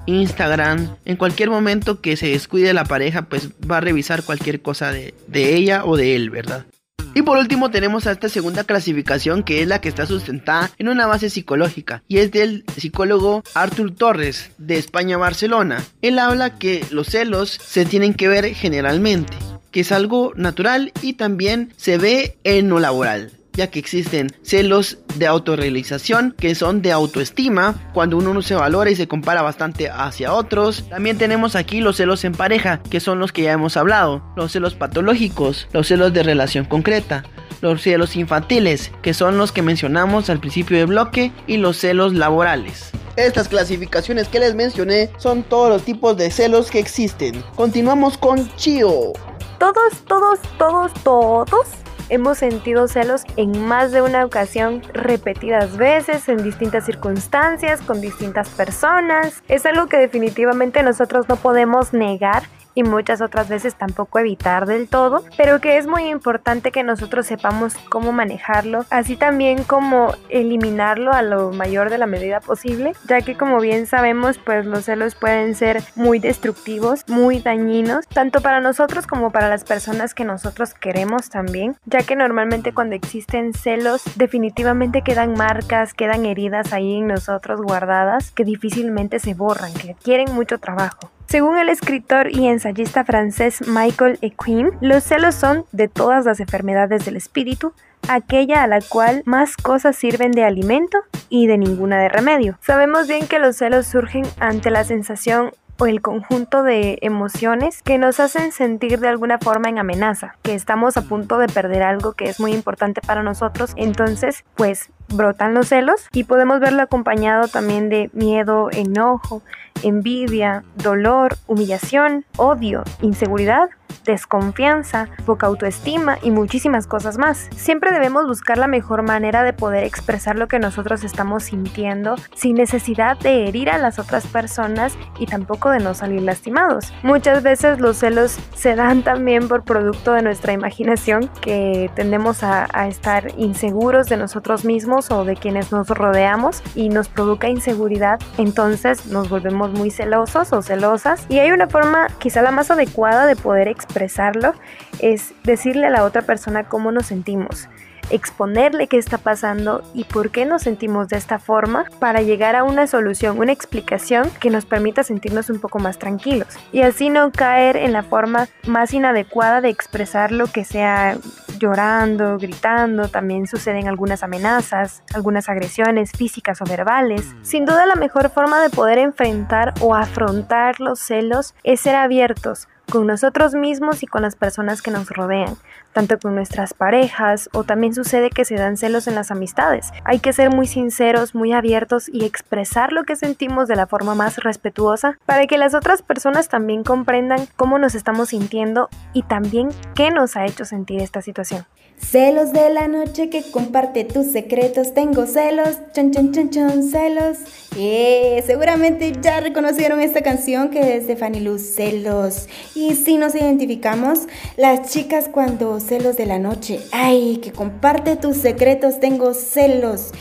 Instagram, en cualquier momento que se descuide la pareja, pues va a revisar cualquier cosa de, de, ella o de él, ¿verdad? Y por último tenemos a esta segunda clasificación que es la que está sustentada en una base psicológica y es del psicólogo Arthur Torres de España Barcelona. Él habla que los celos se tienen que ver generalmente, que es algo natural y también se ve en lo laboral ya que existen celos de autorrealización que son de autoestima, cuando uno no se valora y se compara bastante hacia otros. También tenemos aquí los celos en pareja, que son los que ya hemos hablado, los celos patológicos, los celos de relación concreta, los celos infantiles, que son los que mencionamos al principio del bloque, y los celos laborales. Estas clasificaciones que les mencioné son todos los tipos de celos que existen. Continuamos con Chio. Todos, todos, todos, todos hemos sentido celos en más de una ocasión, repetidas veces, en distintas circunstancias, con distintas personas. Es algo que definitivamente nosotros no podemos negar y muchas otras veces tampoco evitar del todo, pero que es muy importante que nosotros sepamos cómo manejarlo, así también como eliminarlo a lo mayor de la medida posible, ya que como bien sabemos, pues los celos pueden ser muy destructivos, muy dañinos, tanto para nosotros como para las personas que nosotros queremos también, ya que normalmente cuando existen celos definitivamente quedan marcas, quedan heridas ahí en nosotros guardadas que difícilmente se borran, que quieren mucho trabajo. Según el escritor y ensayista francés Michael Equin, los celos son, de todas las enfermedades del espíritu, aquella a la cual más cosas sirven de alimento y de ninguna de remedio. Sabemos bien que los celos surgen ante la sensación o el conjunto de emociones que nos hacen sentir de alguna forma en amenaza, que estamos a punto de perder algo que es muy importante para nosotros, entonces pues brotan los celos y podemos verlo acompañado también de miedo, enojo, envidia, dolor, humillación, odio, inseguridad desconfianza, poca autoestima y muchísimas cosas más. Siempre debemos buscar la mejor manera de poder expresar lo que nosotros estamos sintiendo sin necesidad de herir a las otras personas y tampoco de no salir lastimados. Muchas veces los celos se dan también por producto de nuestra imaginación que tendemos a, a estar inseguros de nosotros mismos o de quienes nos rodeamos y nos provoca inseguridad, entonces nos volvemos muy celosos o celosas. Y hay una forma quizá la más adecuada de poder expresar expresarlo es decirle a la otra persona cómo nos sentimos, exponerle qué está pasando y por qué nos sentimos de esta forma para llegar a una solución, una explicación que nos permita sentirnos un poco más tranquilos y así no caer en la forma más inadecuada de expresar lo que sea llorando, gritando, también suceden algunas amenazas, algunas agresiones físicas o verbales. Sin duda la mejor forma de poder enfrentar o afrontar los celos es ser abiertos, con nosotros mismos y con las personas que nos rodean. Tanto con nuestras parejas o también sucede que se dan celos en las amistades. Hay que ser muy sinceros, muy abiertos y expresar lo que sentimos de la forma más respetuosa para que las otras personas también comprendan cómo nos estamos sintiendo y también qué nos ha hecho sentir esta situación. Celos de la noche que comparte tus secretos. Tengo celos, chon chon chon chon, celos. Eh, seguramente ya reconocieron esta canción que es de Fanny Luz, celos. Y si nos identificamos, las chicas cuando celos de la noche. Ay, que comparte tus secretos, tengo celos.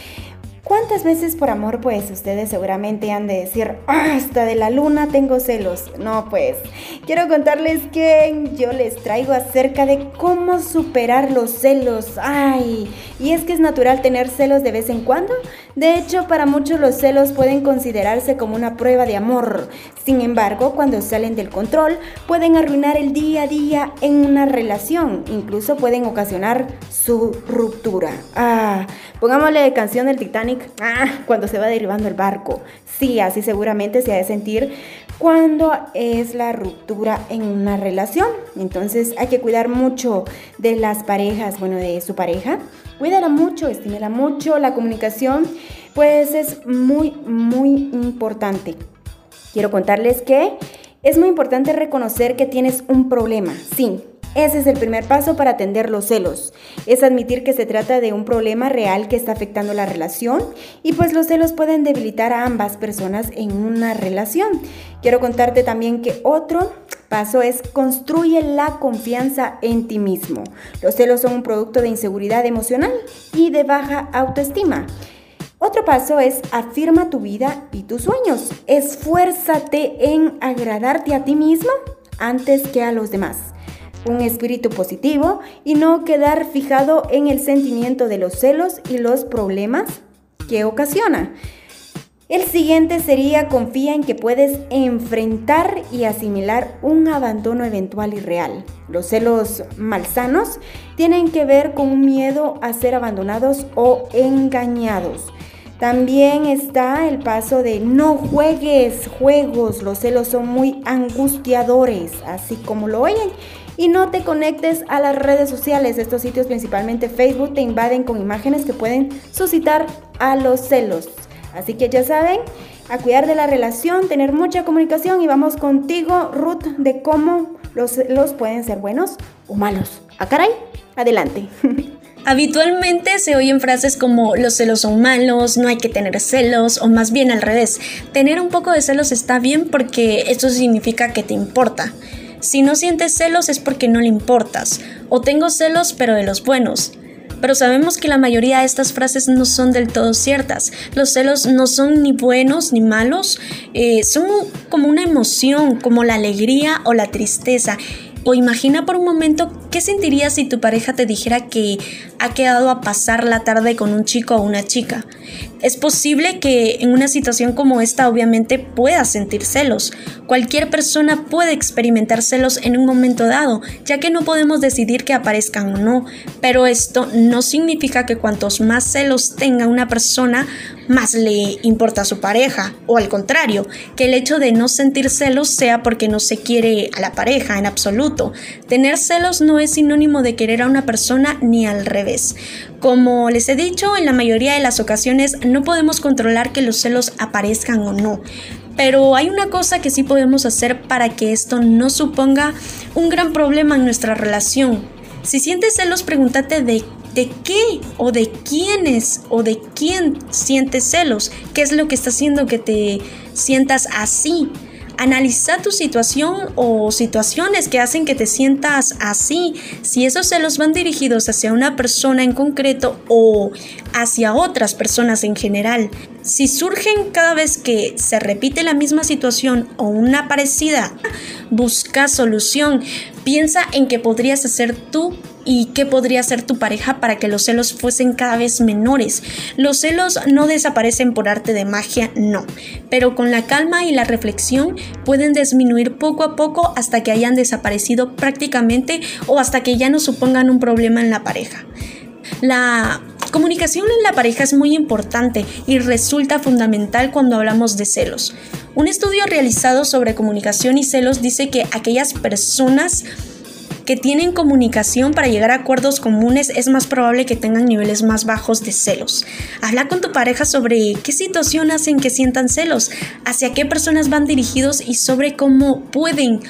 ¿Cuántas veces por amor pues ustedes seguramente han de decir, hasta de la luna tengo celos? No pues, quiero contarles que yo les traigo acerca de cómo superar los celos. Ay, y es que es natural tener celos de vez en cuando. De hecho, para muchos los celos pueden considerarse como una prueba de amor. Sin embargo, cuando salen del control, pueden arruinar el día a día en una relación. Incluso pueden ocasionar su ruptura. Ah, pongámosle canción del Titanic ah, cuando se va derribando el barco. Sí, así seguramente se ha de sentir cuando es la ruptura en una relación. Entonces hay que cuidar mucho de las parejas, bueno, de su pareja. Cuídala mucho, estímela mucho. La comunicación, pues es muy, muy importante. Quiero contarles que es muy importante reconocer que tienes un problema. Sí, ese es el primer paso para atender los celos. Es admitir que se trata de un problema real que está afectando la relación y pues los celos pueden debilitar a ambas personas en una relación. Quiero contarte también que otro paso es construye la confianza en ti mismo. Los celos son un producto de inseguridad emocional y de baja autoestima. Otro paso es afirma tu vida y tus sueños. Esfuérzate en agradarte a ti mismo antes que a los demás un espíritu positivo y no quedar fijado en el sentimiento de los celos y los problemas que ocasiona. El siguiente sería confía en que puedes enfrentar y asimilar un abandono eventual y real. Los celos malsanos tienen que ver con un miedo a ser abandonados o engañados. También está el paso de no juegues juegos. Los celos son muy angustiadores, así como lo oyen y no te conectes a las redes sociales. Estos sitios, principalmente Facebook, te invaden con imágenes que pueden suscitar a los celos. Así que ya saben, a cuidar de la relación, tener mucha comunicación y vamos contigo, Ruth, de cómo los celos pueden ser buenos o malos. ¿A ah, caray? Adelante. Habitualmente se oyen frases como los celos son malos, no hay que tener celos, o más bien al revés, tener un poco de celos está bien porque eso significa que te importa. Si no sientes celos es porque no le importas. O tengo celos pero de los buenos. Pero sabemos que la mayoría de estas frases no son del todo ciertas. Los celos no son ni buenos ni malos. Eh, son como una emoción, como la alegría o la tristeza. O imagina por un momento qué sentirías si tu pareja te dijera que ha quedado a pasar la tarde con un chico o una chica. Es posible que en una situación como esta obviamente puedas sentir celos. Cualquier persona puede experimentar celos en un momento dado, ya que no podemos decidir que aparezcan o no. Pero esto no significa que cuantos más celos tenga una persona, más le importa a su pareja. O al contrario, que el hecho de no sentir celos sea porque no se quiere a la pareja en absoluto. Tener celos no es sinónimo de querer a una persona ni al revés. Como les he dicho, en la mayoría de las ocasiones no podemos controlar que los celos aparezcan o no. Pero hay una cosa que sí podemos hacer para que esto no suponga un gran problema en nuestra relación. Si sientes celos, pregúntate de qué o de quiénes o de quién sientes celos, qué es lo que está haciendo que te sientas así. Analiza tu situación o situaciones que hacen que te sientas así. Si esos celos van dirigidos hacia una persona en concreto o hacia otras personas en general. Si surgen cada vez que se repite la misma situación o una parecida, busca solución. Piensa en qué podrías hacer tú y qué podría hacer tu pareja para que los celos fuesen cada vez menores. Los celos no desaparecen por arte de magia, no, pero con la calma y la reflexión pueden disminuir poco a poco hasta que hayan desaparecido prácticamente o hasta que ya no supongan un problema en la pareja. La comunicación en la pareja es muy importante y resulta fundamental cuando hablamos de celos. Un estudio realizado sobre comunicación y celos dice que aquellas personas que tienen comunicación para llegar a acuerdos comunes, es más probable que tengan niveles más bajos de celos. Habla con tu pareja sobre qué situación hacen que sientan celos, hacia qué personas van dirigidos y sobre cómo pueden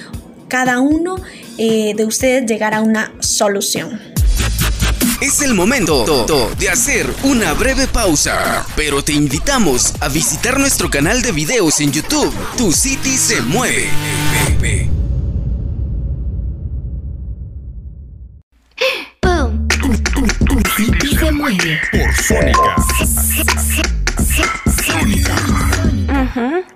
cada uno eh, de ustedes llegar a una solución. Es el momento de hacer una breve pausa, pero te invitamos a visitar nuestro canal de videos en YouTube. Tu City se mueve. Por Sónica.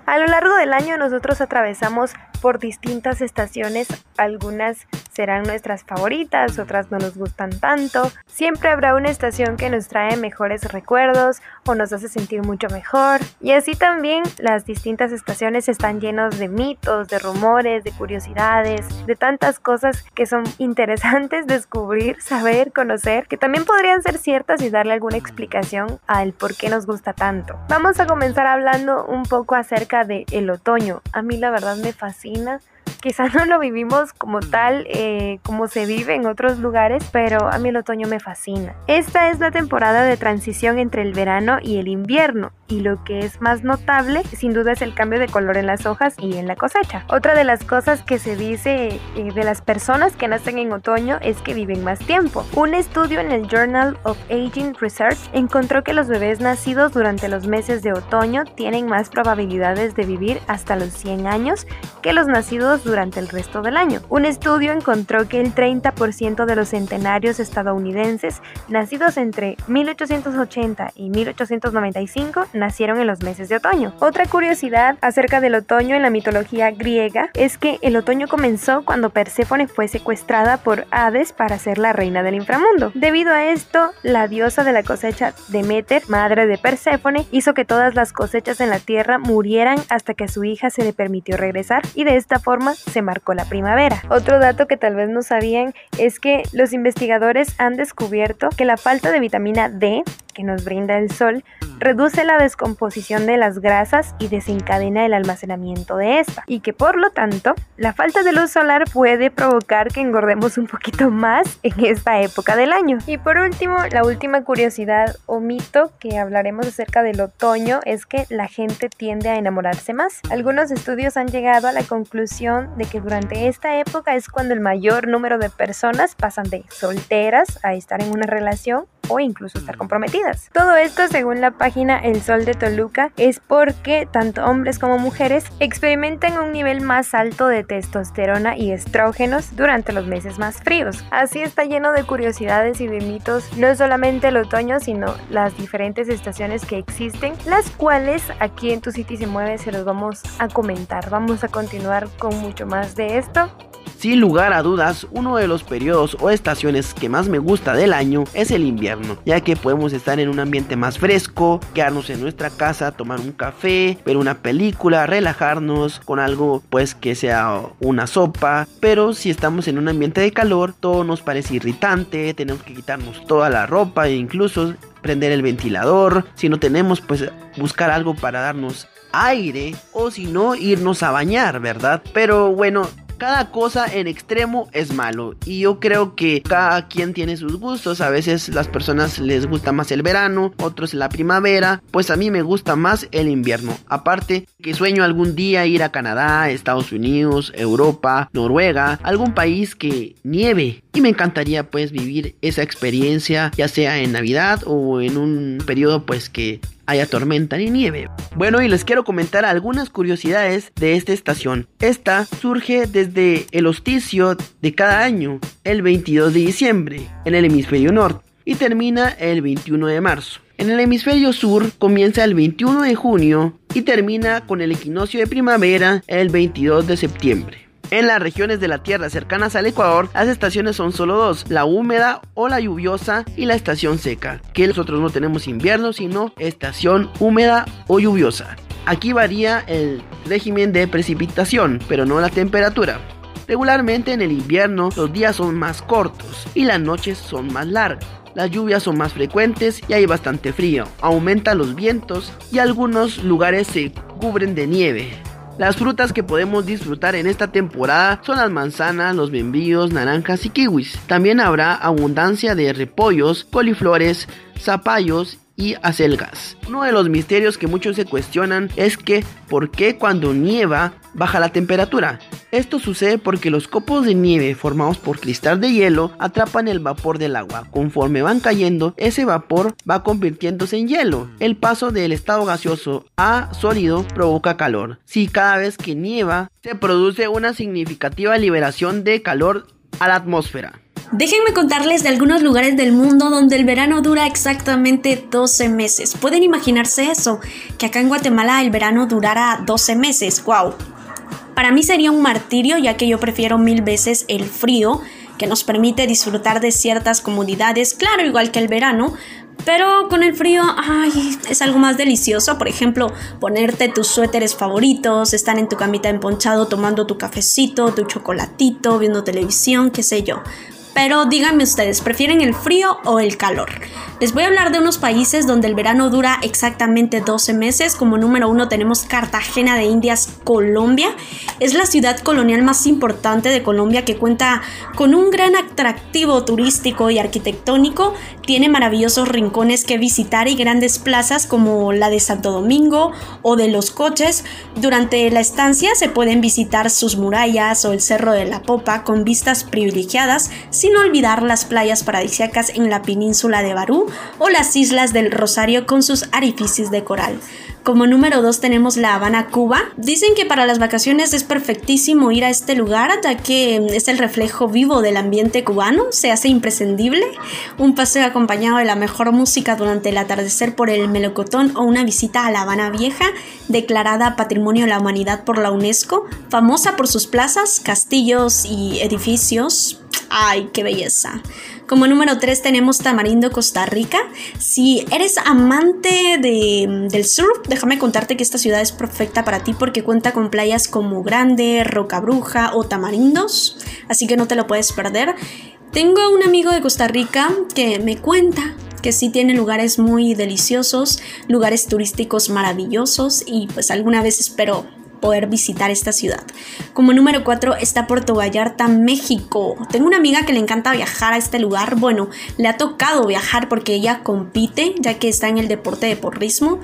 A lo largo del año nosotros atravesamos por distintas estaciones, algunas serán nuestras favoritas, otras no nos gustan tanto. Siempre habrá una estación que nos trae mejores recuerdos o nos hace sentir mucho mejor. Y así también las distintas estaciones están llenos de mitos, de rumores, de curiosidades, de tantas cosas que son interesantes descubrir, saber, conocer, que también podrían ser ciertas y darle alguna explicación al por qué nos gusta tanto. Vamos a comenzar hablando un poco acerca del el otoño. A mí la verdad me fascina quizás no lo vivimos como tal, eh, como se vive en otros lugares, pero a mí el otoño me fascina. Esta es la temporada de transición entre el verano y el invierno, y lo que es más notable, sin duda, es el cambio de color en las hojas y en la cosecha. Otra de las cosas que se dice eh, de las personas que nacen en otoño es que viven más tiempo. Un estudio en el Journal of Aging Research encontró que los bebés nacidos durante los meses de otoño tienen más probabilidades de vivir hasta los 100 años que los nacidos durante el resto del año. Un estudio encontró que el 30% de los centenarios estadounidenses nacidos entre 1880 y 1895 nacieron en los meses de otoño. Otra curiosidad acerca del otoño en la mitología griega es que el otoño comenzó cuando Perséfone fue secuestrada por Hades para ser la reina del inframundo. Debido a esto, la diosa de la cosecha Demeter, madre de Perséfone, hizo que todas las cosechas en la tierra murieran hasta que a su hija se le permitió regresar y de esta forma se marcó la primavera. Otro dato que tal vez no sabían es que los investigadores han descubierto que la falta de vitamina D que nos brinda el sol reduce la descomposición de las grasas y desencadena el almacenamiento de esta y que por lo tanto la falta de luz solar puede provocar que engordemos un poquito más en esta época del año. Y por último, la última curiosidad o mito que hablaremos acerca del otoño es que la gente tiende a enamorarse más. Algunos estudios han llegado a la conclusión de que durante esta época es cuando el mayor número de personas pasan de solteras a estar en una relación o incluso estar comprometidas. Todo esto, según la página El Sol de Toluca, es porque tanto hombres como mujeres experimentan un nivel más alto de testosterona y estrógenos durante los meses más fríos. Así está lleno de curiosidades y de mitos, no solamente el otoño, sino las diferentes estaciones que existen, las cuales aquí en Tu City se mueve se los vamos a comentar. Vamos a continuar con mucho más de esto. Sin lugar a dudas, uno de los periodos o estaciones que más me gusta del año es el invierno, ya que podemos estar en un ambiente más fresco, quedarnos en nuestra casa, tomar un café, ver una película, relajarnos con algo pues que sea una sopa, pero si estamos en un ambiente de calor, todo nos parece irritante, tenemos que quitarnos toda la ropa e incluso prender el ventilador, si no tenemos pues buscar algo para darnos aire o si no irnos a bañar, ¿verdad? Pero bueno, cada cosa en extremo es malo y yo creo que cada quien tiene sus gustos. A veces las personas les gusta más el verano, otros la primavera, pues a mí me gusta más el invierno. Aparte que sueño algún día ir a Canadá, Estados Unidos, Europa, Noruega, algún país que nieve y me encantaría pues vivir esa experiencia ya sea en Navidad o en un periodo pues que haya tormenta ni nieve. Bueno, y les quiero comentar algunas curiosidades de esta estación. Esta surge desde el hosticio de cada año, el 22 de diciembre, en el hemisferio norte, y termina el 21 de marzo. En el hemisferio sur comienza el 21 de junio y termina con el equinoccio de primavera el 22 de septiembre. En las regiones de la Tierra cercanas al Ecuador, las estaciones son solo dos, la húmeda o la lluviosa y la estación seca, que nosotros no tenemos invierno, sino estación húmeda o lluviosa. Aquí varía el régimen de precipitación, pero no la temperatura. Regularmente en el invierno los días son más cortos y las noches son más largas. Las lluvias son más frecuentes y hay bastante frío. Aumentan los vientos y algunos lugares se cubren de nieve. Las frutas que podemos disfrutar en esta temporada son las manzanas, los membrillos, naranjas y kiwis. También habrá abundancia de repollos, coliflores, zapallos y acelgas. Uno de los misterios que muchos se cuestionan es que por qué cuando nieva baja la temperatura. Esto sucede porque los copos de nieve formados por cristal de hielo atrapan el vapor del agua. Conforme van cayendo, ese vapor va convirtiéndose en hielo. El paso del estado gaseoso a sólido provoca calor. Si cada vez que nieva se produce una significativa liberación de calor a la atmósfera. Déjenme contarles de algunos lugares del mundo donde el verano dura exactamente 12 meses. ¿Pueden imaginarse eso? Que acá en Guatemala el verano durara 12 meses. ¡Wow! Para mí sería un martirio ya que yo prefiero mil veces el frío que nos permite disfrutar de ciertas comodidades, claro, igual que el verano, pero con el frío, ay, es algo más delicioso. Por ejemplo, ponerte tus suéteres favoritos, estar en tu camita emponchado tomando tu cafecito, tu chocolatito, viendo televisión, qué sé yo. Pero díganme ustedes, ¿prefieren el frío o el calor? Les voy a hablar de unos países donde el verano dura exactamente 12 meses. Como número uno tenemos Cartagena de Indias, Colombia. Es la ciudad colonial más importante de Colombia que cuenta con un gran atractivo turístico y arquitectónico. Tiene maravillosos rincones que visitar y grandes plazas como la de Santo Domingo o de Los Coches. Durante la estancia se pueden visitar sus murallas o el Cerro de la Popa con vistas privilegiadas, olvidar las playas paradisíacas en la península de Barú o las Islas del Rosario con sus arificios de coral. Como número 2 tenemos La Habana, Cuba. Dicen que para las vacaciones es perfectísimo ir a este lugar ya que es el reflejo vivo del ambiente cubano, se hace imprescindible. Un paseo acompañado de la mejor música durante el atardecer por el melocotón o una visita a La Habana Vieja, declarada Patrimonio de la Humanidad por la UNESCO, famosa por sus plazas, castillos y edificios. ¡Ay, qué belleza! Como número 3 tenemos Tamarindo, Costa Rica. Si eres amante del surf, déjame contarte que esta ciudad es perfecta para ti porque cuenta con playas como Grande, Roca Bruja o Tamarindos, así que no te lo puedes perder. Tengo un amigo de Costa Rica que me cuenta que sí tiene lugares muy deliciosos, lugares turísticos maravillosos y pues alguna vez espero poder visitar esta ciudad. Como número 4 está Puerto Vallarta, México. Tengo una amiga que le encanta viajar a este lugar. Bueno, le ha tocado viajar porque ella compite, ya que está en el deporte de porrismo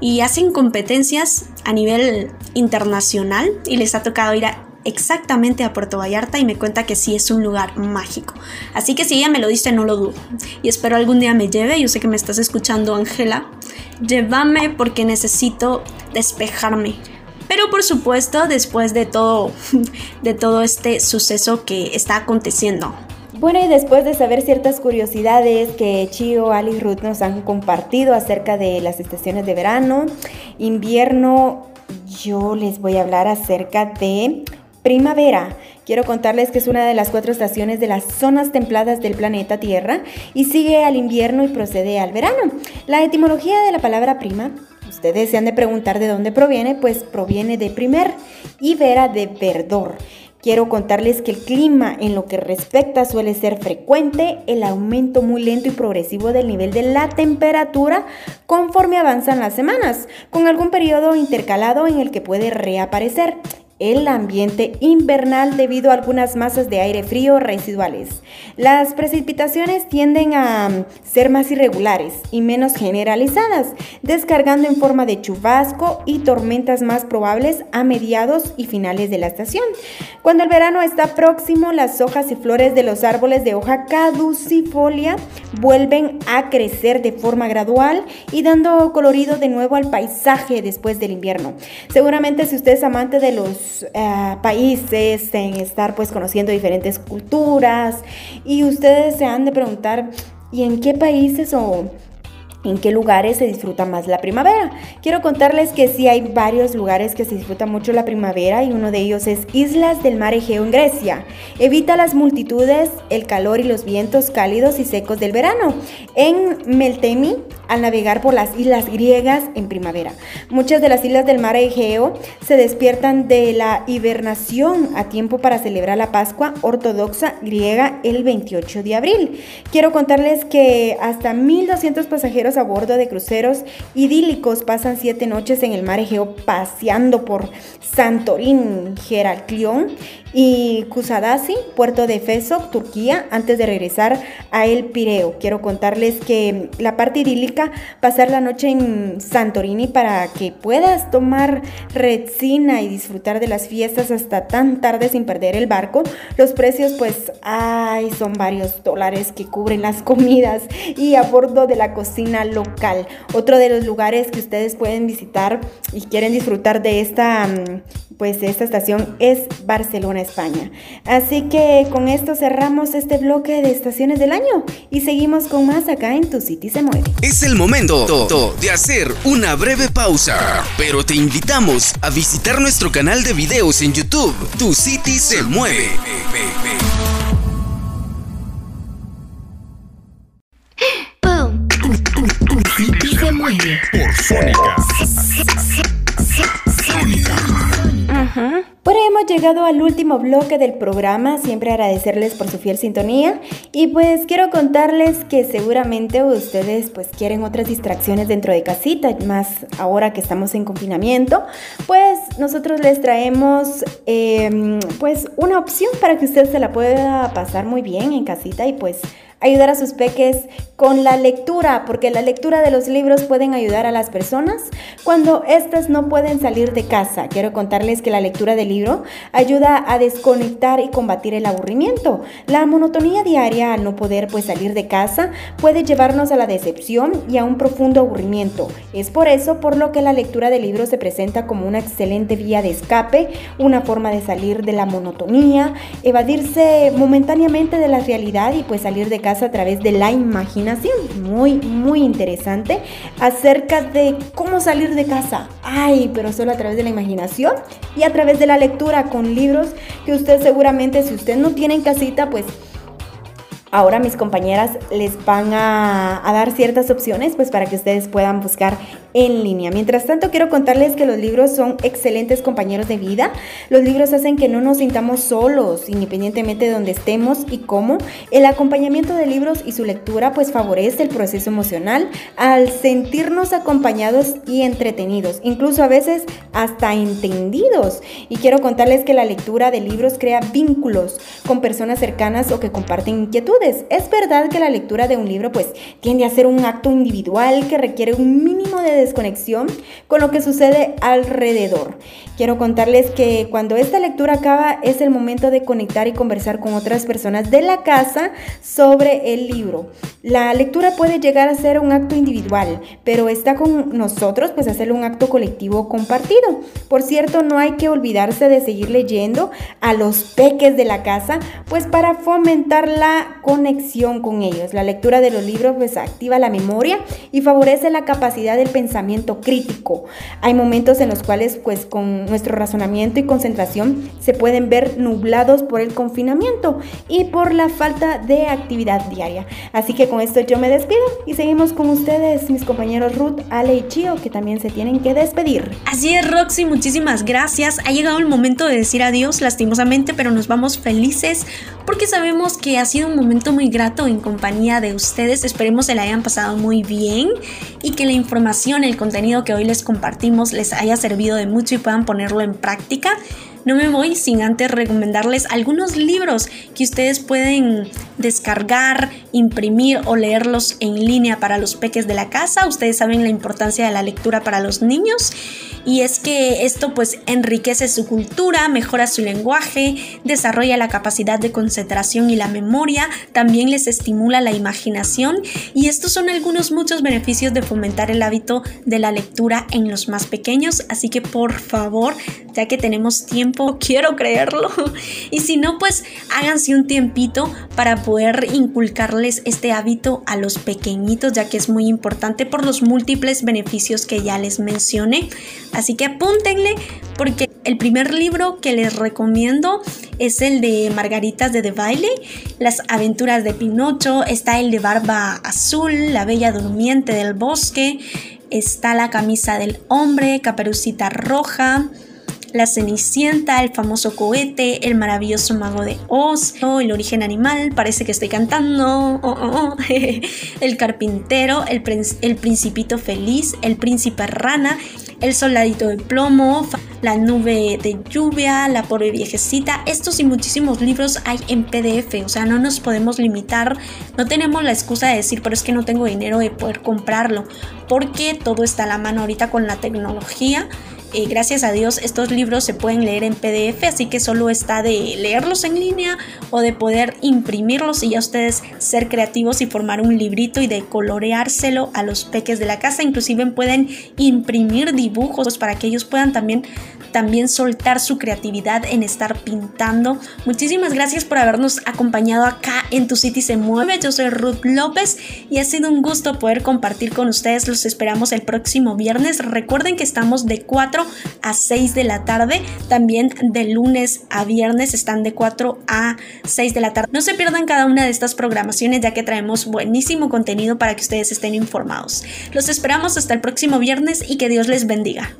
y hacen competencias a nivel internacional y les ha tocado ir exactamente a Puerto Vallarta y me cuenta que sí es un lugar mágico. Así que si ella me lo dice, no lo dudo. Y espero algún día me lleve. Yo sé que me estás escuchando, Ángela. Llévame porque necesito despejarme. Pero por supuesto, después de todo, de todo este suceso que está aconteciendo. Bueno, y después de saber ciertas curiosidades que Chio, Ali y Ruth nos han compartido acerca de las estaciones de verano, invierno, yo les voy a hablar acerca de primavera. Quiero contarles que es una de las cuatro estaciones de las zonas templadas del planeta Tierra y sigue al invierno y procede al verano. La etimología de la palabra prima ustedes se han de preguntar de dónde proviene, pues proviene de primer y vera de verdor. Quiero contarles que el clima en lo que respecta suele ser frecuente, el aumento muy lento y progresivo del nivel de la temperatura conforme avanzan las semanas, con algún periodo intercalado en el que puede reaparecer el ambiente invernal debido a algunas masas de aire frío residuales. Las precipitaciones tienden a mm, ser más irregulares y menos generalizadas, descargando en forma de chubasco y tormentas más probables a mediados y finales de la estación. Cuando el verano está próximo, las hojas y flores de los árboles de hoja caducifolia vuelven a crecer de forma gradual y dando colorido de nuevo al paisaje después del invierno. Seguramente si usted es amante de los eh, países, en estar pues conociendo diferentes culturas. Y ustedes se han de preguntar, ¿y en qué países o en qué lugares se disfruta más la primavera. Quiero contarles que sí hay varios lugares que se disfruta mucho la primavera y uno de ellos es Islas del Mar Egeo en Grecia. Evita las multitudes, el calor y los vientos cálidos y secos del verano. En Meltemi, al navegar por las islas griegas en primavera. Muchas de las islas del mar Egeo se despiertan de la hibernación a tiempo para celebrar la Pascua ortodoxa griega el 28 de abril. Quiero contarles que hasta 1.200 pasajeros a bordo de cruceros idílicos pasan siete noches en el mar Egeo paseando por Santorín, Heraklión y Kusadasi, puerto de Efeso, Turquía, antes de regresar a El Pireo. Quiero contarles que la parte idílica, pasar la noche en Santorini para que puedas tomar retsina y disfrutar de las fiestas hasta tan tarde sin perder el barco. Los precios, pues, ay, son varios dólares que cubren las comidas y a bordo de la cocina local. Otro de los lugares que ustedes pueden visitar y quieren disfrutar de esta mm, pues esta estación es Barcelona, España. Así que con esto cerramos este bloque de estaciones del año y seguimos con más acá en Tu City se mueve. Es el momento de hacer una breve pausa, pero te invitamos a visitar nuestro canal de videos en YouTube, Tu City se mueve. Mueve. Por Sónica. Bueno, hemos llegado al último bloque del programa, siempre agradecerles por su fiel sintonía. Y pues quiero contarles que seguramente ustedes pues quieren otras distracciones dentro de casita, más ahora que estamos en confinamiento, pues nosotros les traemos em, pues una opción para que usted se la pueda pasar muy bien en casita y pues ayudar a sus peques con la lectura, porque la lectura de los libros pueden ayudar a las personas cuando éstas no pueden salir de casa. Quiero contarles que la lectura del libro ayuda a desconectar y combatir el aburrimiento. La monotonía diaria al no poder pues salir de casa puede llevarnos a la decepción y a un profundo aburrimiento. Es por eso por lo que la lectura de libros se presenta como una excelente vía de escape, una forma de salir de la monotonía, evadirse momentáneamente de la realidad y pues salir de casa a través de la imaginación. Muy, muy interesante acerca de cómo salir de casa. Ay, pero solo a través de la imaginación y a través de la lectura con libros que usted seguramente, si usted no tiene en casita, pues ahora mis compañeras les van a, dar ciertas opciones pues para que ustedes puedan buscar en línea. Mientras tanto quiero contarles que los libros son excelentes compañeros de vida. Los libros hacen que no nos sintamos solos independientemente de donde estemos y cómo. El acompañamiento de libros y su lectura pues favorece el proceso emocional al sentirnos acompañados y entretenidos, incluso a veces hasta entendidos. Y quiero contarles que la lectura de libros crea vínculos con personas cercanas o que comparten inquietudes es verdad que la lectura de un libro pues tiende a ser un acto individual que requiere un mínimo de desconexión con lo que sucede alrededor. Quiero contarles que cuando esta lectura acaba es el momento de conectar y conversar con otras personas de la casa sobre el libro. La lectura puede llegar a ser un acto individual, pero está con nosotros pues hacerlo un acto colectivo compartido. Por cierto, no hay que olvidarse de seguir leyendo a los peques de la casa, pues para fomentar la conexión con ellos. La lectura de los libros pues activa la memoria y favorece la capacidad del pensamiento crítico. Hay momentos en los cuales pues con nuestro razonamiento y concentración se pueden ver nublados por el confinamiento y por la falta de actividad diaria. Así que con esto yo me despido y seguimos con ustedes mis compañeros Ruth, Ale y Chio que también se tienen que despedir. Así es Roxy, muchísimas gracias. Ha llegado el momento de decir adiós lastimosamente, pero nos vamos felices porque sabemos que ha sido un momento muy grato en compañía de ustedes. Esperemos se la hayan pasado muy bien y que la información, el contenido que hoy les compartimos les haya servido de mucho y puedan ponerlo en práctica. No me voy sin antes recomendarles algunos libros que ustedes pueden descargar, imprimir o leerlos en línea para los peques de la casa. Ustedes saben la importancia de la lectura para los niños. Y es que esto pues enriquece su cultura, mejora su lenguaje, desarrolla la capacidad de concentración y la memoria, también les estimula la imaginación. Y estos son algunos muchos beneficios de fomentar el hábito de la lectura en los más pequeños, así que por favor, ya que tenemos tiempo, quiero creerlo, y si no pues háganse un tiempito para poder inculcarles este hábito a los pequeñitos, ya que es muy importante por los múltiples beneficios que ya les mencioné. Así que apúntenle porque el primer libro que les recomiendo es el de Margaritas de De Baile, Las aventuras de Pinocho, está el de Barba Azul, La Bella Durmiente del Bosque, está La camisa del hombre, Caperucita Roja, La Cenicienta, El famoso cohete, El maravilloso mago de Oz, El origen animal, parece que estoy cantando, oh, oh, oh. El carpintero, el, el Principito feliz, El príncipe rana, El soldadito de plomo, La nube de lluvia, La pobre viejecita. Estos y muchísimos libros hay en PDF, o sea, no nos podemos limitar, no tenemos la excusa de decir, pero es que no tengo dinero de poder comprarlo, porque todo está a la mano ahorita con la tecnología eh, gracias a Dios estos libros se pueden leer en PDF, así que solo está de leerlos en línea o de poder imprimirlos y ya ustedes ser creativos y formar un librito y de coloreárselo a los peques de la casa. Inclusive pueden imprimir dibujos para que ellos puedan también también soltar su creatividad en estar pintando. Muchísimas gracias por habernos acompañado acá en Tu City se mueve. Yo soy Ruth López y ha sido un gusto poder compartir con ustedes. Los esperamos el próximo viernes. Recuerden que estamos de 4 a 6 de la tarde. También de lunes a viernes están de 4 a 6 de la tarde. No se pierdan cada una de estas programaciones ya que traemos buenísimo contenido para que ustedes estén informados. Los esperamos hasta el próximo viernes y que Dios les bendiga.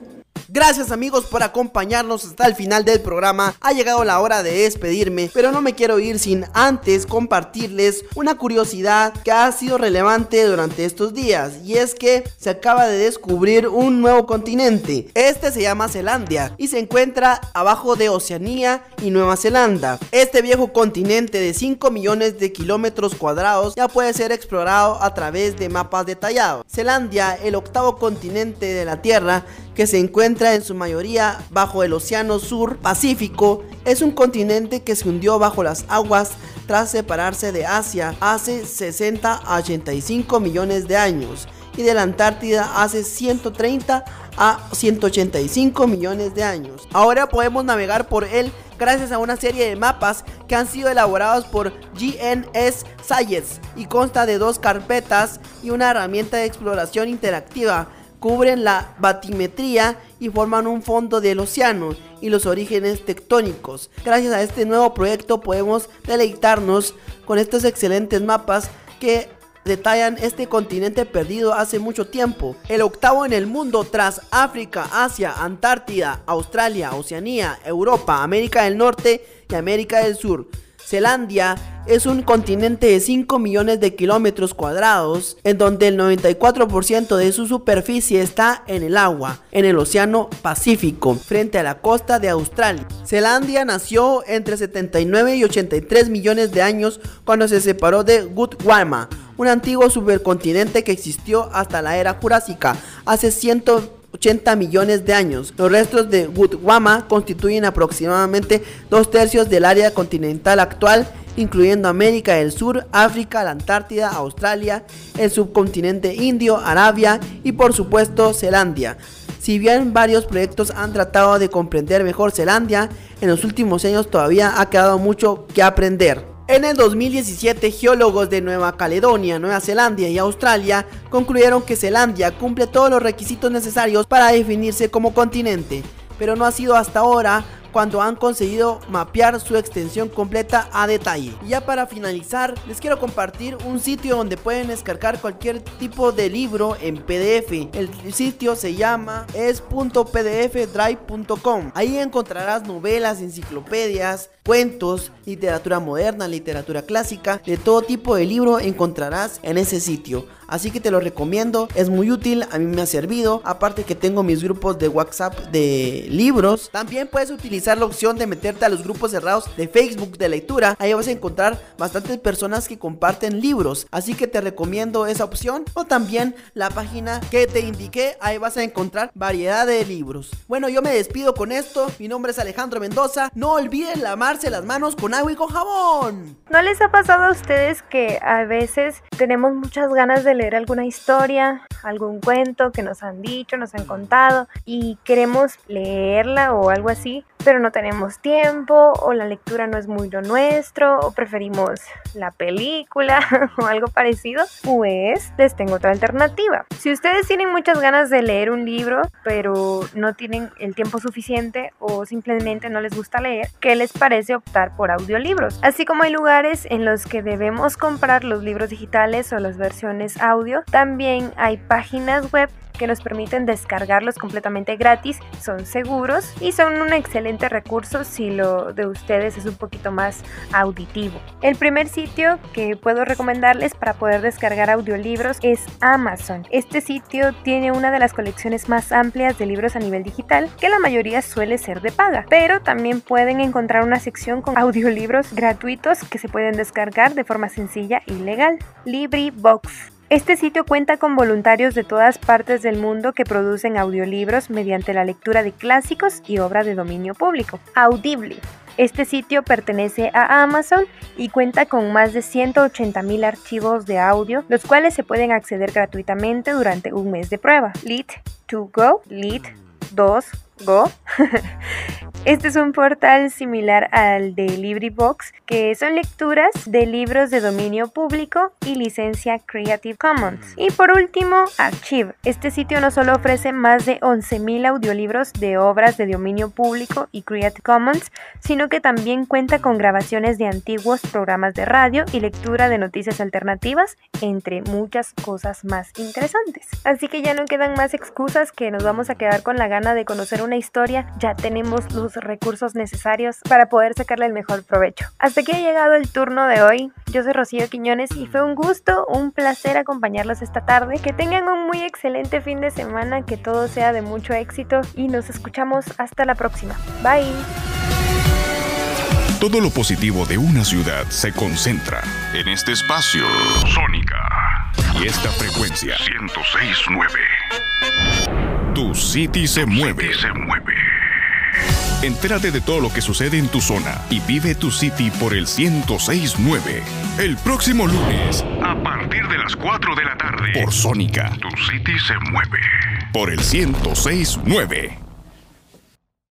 Gracias amigos por acompañarnos hasta el final del programa. Ha llegado la hora de despedirme, pero no me quiero ir sin antes compartirles una curiosidad que ha sido relevante durante estos días y es que se acaba de descubrir un nuevo continente. Este se llama Zelandia y se encuentra abajo de Oceanía y Nueva Zelanda. Este viejo continente de 5 millones de kilómetros cuadrados ya puede ser explorado a través de mapas detallados. Zelandia, el octavo continente de la Tierra, que se encuentra en su mayoría bajo el Océano Sur Pacífico, es un continente que se hundió bajo las aguas tras separarse de Asia hace 60 a 85 millones de años y de la Antártida hace 130 a 185 millones de años. Ahora podemos navegar por él gracias a una serie de mapas que han sido elaborados por GNS Science y consta de dos carpetas y una herramienta de exploración interactiva cubren la batimetría y forman un fondo del océano y los orígenes tectónicos. Gracias a este nuevo proyecto podemos deleitarnos con estos excelentes mapas que detallan este continente perdido hace mucho tiempo, el octavo en el mundo tras África, Asia, Antártida, Australia, Oceanía, Europa, América del Norte y América del Sur. Zelandia es un continente de 5 millones de kilómetros cuadrados, en donde el 94% de su superficie está en el agua, en el Océano Pacífico, frente a la costa de Australia. Zelandia nació entre 79 y 83 millones de años cuando se separó de Gondwana, un antiguo supercontinente que existió hasta la era Jurásica, hace 100 80 millones de años. Los restos de Gondwana constituyen aproximadamente dos tercios del área continental actual, incluyendo América del Sur, África, la Antártida, Australia, el subcontinente indio, Arabia y por supuesto Zelandia. Si bien varios proyectos han tratado de comprender mejor Zelandia, en los últimos años todavía ha quedado mucho que aprender. En el 2017, geólogos de Nueva Caledonia, Nueva Zelanda y Australia concluyeron que Zelandia cumple todos los requisitos necesarios para definirse como continente, pero no ha sido hasta ahora cuando han conseguido mapear su extensión completa a detalle. Y ya para finalizar, les quiero compartir un sitio donde pueden descargar cualquier tipo de libro en PDF. El sitio se llama es.pdfdrive.com. Ahí encontrarás novelas, enciclopedias, cuentos, literatura moderna, literatura clásica, de todo tipo de libro encontrarás en ese sitio. Así que te lo recomiendo, es muy útil, a mí me ha servido. Aparte que tengo mis grupos de WhatsApp de libros. También puedes utilizar la opción de meterte a los grupos cerrados de Facebook de lectura. Ahí vas a encontrar bastantes personas que comparten libros. Así que te recomiendo esa opción. O también la página que te indiqué, ahí vas a encontrar variedad de libros. Bueno, yo me despido con esto. Mi nombre es Alejandro Mendoza. No olviden la marca las manos con agua y con jabón. ¿No les ha pasado a ustedes que a veces tenemos muchas ganas de leer alguna historia, algún cuento que nos han dicho, nos han contado y queremos leerla o algo así, pero no tenemos tiempo o la lectura no es muy lo nuestro o preferimos la película o algo parecido? Pues les tengo otra alternativa. Si ustedes tienen muchas ganas de leer un libro, pero no tienen el tiempo suficiente o simplemente no les gusta leer, ¿qué les parece? optar por audiolibros. Así como hay lugares en los que debemos comprar los libros digitales o las versiones audio, también hay páginas web que nos permiten descargarlos completamente gratis, son seguros y son un excelente recurso si lo de ustedes es un poquito más auditivo. El primer sitio que puedo recomendarles para poder descargar audiolibros es Amazon. Este sitio tiene una de las colecciones más amplias de libros a nivel digital, que la mayoría suele ser de paga, pero también pueden encontrar una sección con audiolibros gratuitos que se pueden descargar de forma sencilla y legal. LibriVox este sitio cuenta con voluntarios de todas partes del mundo que producen audiolibros mediante la lectura de clásicos y obras de dominio público. Audible. Este sitio pertenece a Amazon y cuenta con más de 180.000 archivos de audio, los cuales se pueden acceder gratuitamente durante un mes de prueba. Lit2Go, Lit2 Go. Este es un portal similar al de LibriVox, que son lecturas de libros de dominio público y licencia Creative Commons. Y por último, Archive. Este sitio no solo ofrece más de 11.000 audiolibros de obras de dominio público y Creative Commons, sino que también cuenta con grabaciones de antiguos programas de radio y lectura de noticias alternativas, entre muchas cosas más interesantes. Así que ya no quedan más excusas que nos vamos a quedar con la gana de conocer una historia. Ya tenemos los recursos necesarios para poder sacarle el mejor provecho. Hasta aquí ha llegado el turno de hoy. Yo soy Rocío Quiñones y fue un gusto, un placer acompañarlos esta tarde. Que tengan un muy excelente fin de semana, que todo sea de mucho éxito y nos escuchamos hasta la próxima. Bye. Todo lo positivo de una ciudad se concentra en este espacio Sónica y esta frecuencia 1069. Tu City se mueve. se mueve. Entérate de todo lo que sucede en tu zona y vive tu City por el 1069. El próximo lunes, a partir de las 4 de la tarde, por Sónica. Tu City se mueve. Por el 1069.